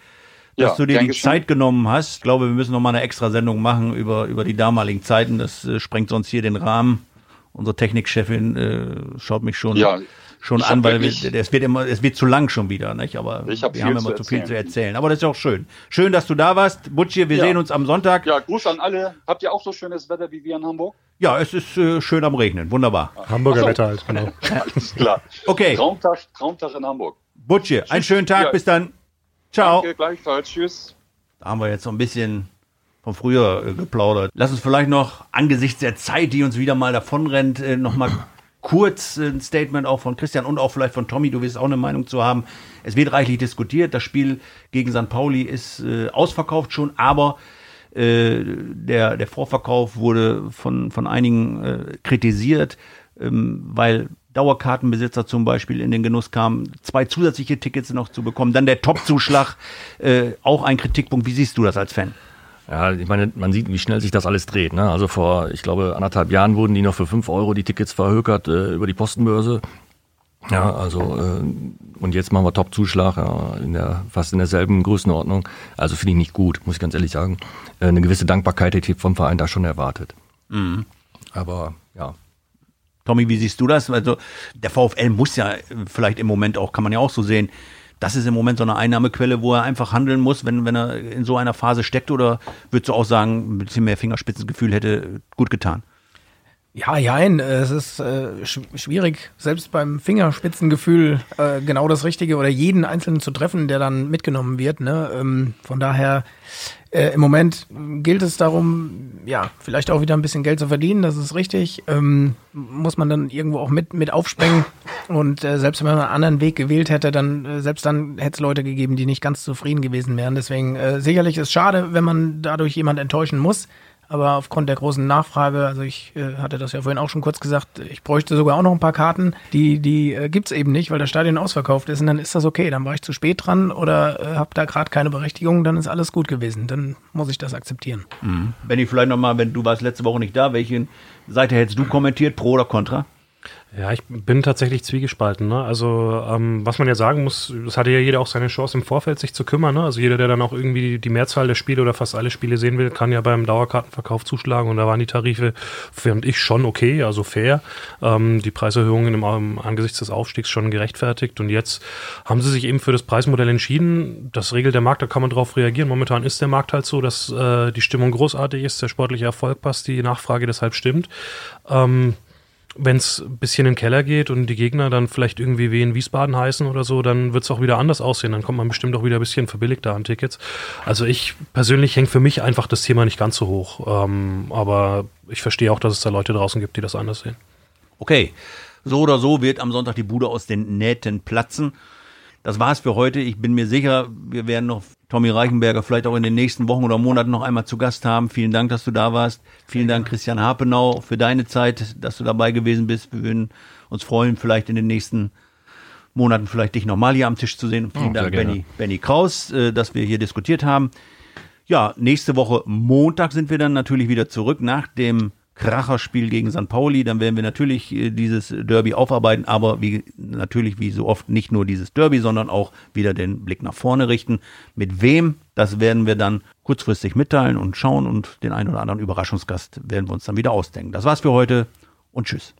dass ja, du dir die schön. Zeit genommen hast. Ich glaube, wir müssen noch mal eine extra Sendung machen über, über die damaligen Zeiten. Das äh, sprengt sonst hier den Rahmen. Unsere Technikchefin äh, schaut mich schon, ja, schon an, weil wir, es wird immer, es wird zu lang schon wieder, nicht? Aber wir haben immer zu viel zu erzählen. Aber das ist auch schön. Schön, dass du da warst. Butchi, wir ja. sehen uns am Sonntag. Ja, Gruß an alle. Habt ihr auch so schönes Wetter wie wir in Hamburg? Ja, es ist äh, schön am Regnen. Wunderbar. Hamburger so. Wetter halt, genau. Alles klar. Okay. Traumtag, Traumtag in Hamburg. Butchi, einen schönen Tag. Ja. Bis dann. Ciao. Danke, gleichfalls. Tschüss. Da haben wir jetzt so ein bisschen von früher äh, geplaudert. Lass uns vielleicht noch angesichts der Zeit, die uns wieder mal davonrennt, äh, noch mal kurz ein Statement auch von Christian und auch vielleicht von Tommy, du wirst auch eine Meinung zu haben. Es wird reichlich diskutiert. Das Spiel gegen St. Pauli ist äh, ausverkauft schon, aber äh, der, der Vorverkauf wurde von, von einigen äh, kritisiert, ähm, weil Dauerkartenbesitzer zum Beispiel in den Genuss kamen, zwei zusätzliche Tickets noch zu bekommen. Dann der Top-Zuschlag, äh, auch ein Kritikpunkt. Wie siehst du das als Fan? Ja, ich meine, man sieht, wie schnell sich das alles dreht. Ne? Also vor, ich glaube, anderthalb Jahren wurden die noch für fünf Euro die Tickets verhökert äh, über die Postenbörse. Ja, also äh, und jetzt machen wir Top-Zuschlag, ja, in der, fast in derselben Größenordnung. Also finde ich nicht gut, muss ich ganz ehrlich sagen. Äh, eine gewisse Dankbarkeit hätte ich vom Verein da schon erwartet. Mhm. Aber ja. Tommy, wie siehst du das? Also der VfL muss ja vielleicht im Moment auch, kann man ja auch so sehen, das ist im Moment so eine Einnahmequelle, wo er einfach handeln muss, wenn, wenn er in so einer Phase steckt? Oder würdest du auch sagen, ein bisschen mehr Fingerspitzengefühl hätte gut getan? Ja, jein, es ist äh, schwierig, selbst beim Fingerspitzengefühl äh, genau das Richtige oder jeden Einzelnen zu treffen, der dann mitgenommen wird. Ne? Ähm, von daher, äh, im Moment gilt es darum, ja, vielleicht auch wieder ein bisschen Geld zu verdienen, das ist richtig. Ähm, muss man dann irgendwo auch mit, mit aufsprengen. Und äh, selbst wenn man einen anderen Weg gewählt hätte, dann, äh, selbst dann hätte es Leute gegeben, die nicht ganz zufrieden gewesen wären. Deswegen äh, sicherlich ist es schade, wenn man dadurch jemand enttäuschen muss. Aber aufgrund der großen Nachfrage, also ich äh, hatte das ja vorhin auch schon kurz gesagt, ich bräuchte sogar auch noch ein paar Karten. Die, die äh, gibt es eben nicht, weil das Stadion ausverkauft ist. Und dann ist das okay. Dann war ich zu spät dran oder äh, habe da gerade keine Berechtigung, dann ist alles gut gewesen. Dann muss ich das akzeptieren. Mhm. Benny, vielleicht nochmal, wenn du warst letzte Woche nicht da, welche Seite hättest du kommentiert, pro oder contra? Ja, ich bin tatsächlich zwiegespalten. Ne? Also, ähm, was man ja sagen muss, es hatte ja jeder auch seine Chance im Vorfeld, sich zu kümmern. Ne? Also, jeder, der dann auch irgendwie die Mehrzahl der Spiele oder fast alle Spiele sehen will, kann ja beim Dauerkartenverkauf zuschlagen. Und da waren die Tarife, fand ich, schon okay, also fair. Ähm, die Preiserhöhungen im, im, angesichts des Aufstiegs schon gerechtfertigt. Und jetzt haben sie sich eben für das Preismodell entschieden. Das regelt der Markt, da kann man drauf reagieren. Momentan ist der Markt halt so, dass äh, die Stimmung großartig ist, der sportliche Erfolg passt, die Nachfrage deshalb stimmt. Ähm, wenn es ein bisschen in den Keller geht und die Gegner dann vielleicht irgendwie wie in Wiesbaden heißen oder so, dann wird es auch wieder anders aussehen. Dann kommt man bestimmt auch wieder ein bisschen verbilligter an Tickets. Also ich persönlich hänge für mich einfach das Thema nicht ganz so hoch. Ähm, aber ich verstehe auch, dass es da Leute draußen gibt, die das anders sehen. Okay, so oder so wird am Sonntag die Bude aus den Nähten platzen. Das war's für heute. Ich bin mir sicher, wir werden noch Tommy Reichenberger vielleicht auch in den nächsten Wochen oder Monaten noch einmal zu Gast haben. Vielen Dank, dass du da warst. Vielen Dank, Christian Harpenau, für deine Zeit, dass du dabei gewesen bist. Wir würden uns freuen, vielleicht in den nächsten Monaten vielleicht dich nochmal hier am Tisch zu sehen. Und vielen oh, Dank, Benny, Benny Kraus, äh, dass wir hier diskutiert haben. Ja, nächste Woche Montag sind wir dann natürlich wieder zurück nach dem Kracherspiel gegen St. Pauli. Dann werden wir natürlich äh, dieses Derby aufarbeiten, aber wie, natürlich wie so oft nicht nur dieses Derby, sondern auch wieder den Blick nach vorne richten. Mit wem, das werden wir dann kurzfristig mitteilen und schauen und den einen oder anderen Überraschungsgast werden wir uns dann wieder ausdenken. Das war's für heute und tschüss.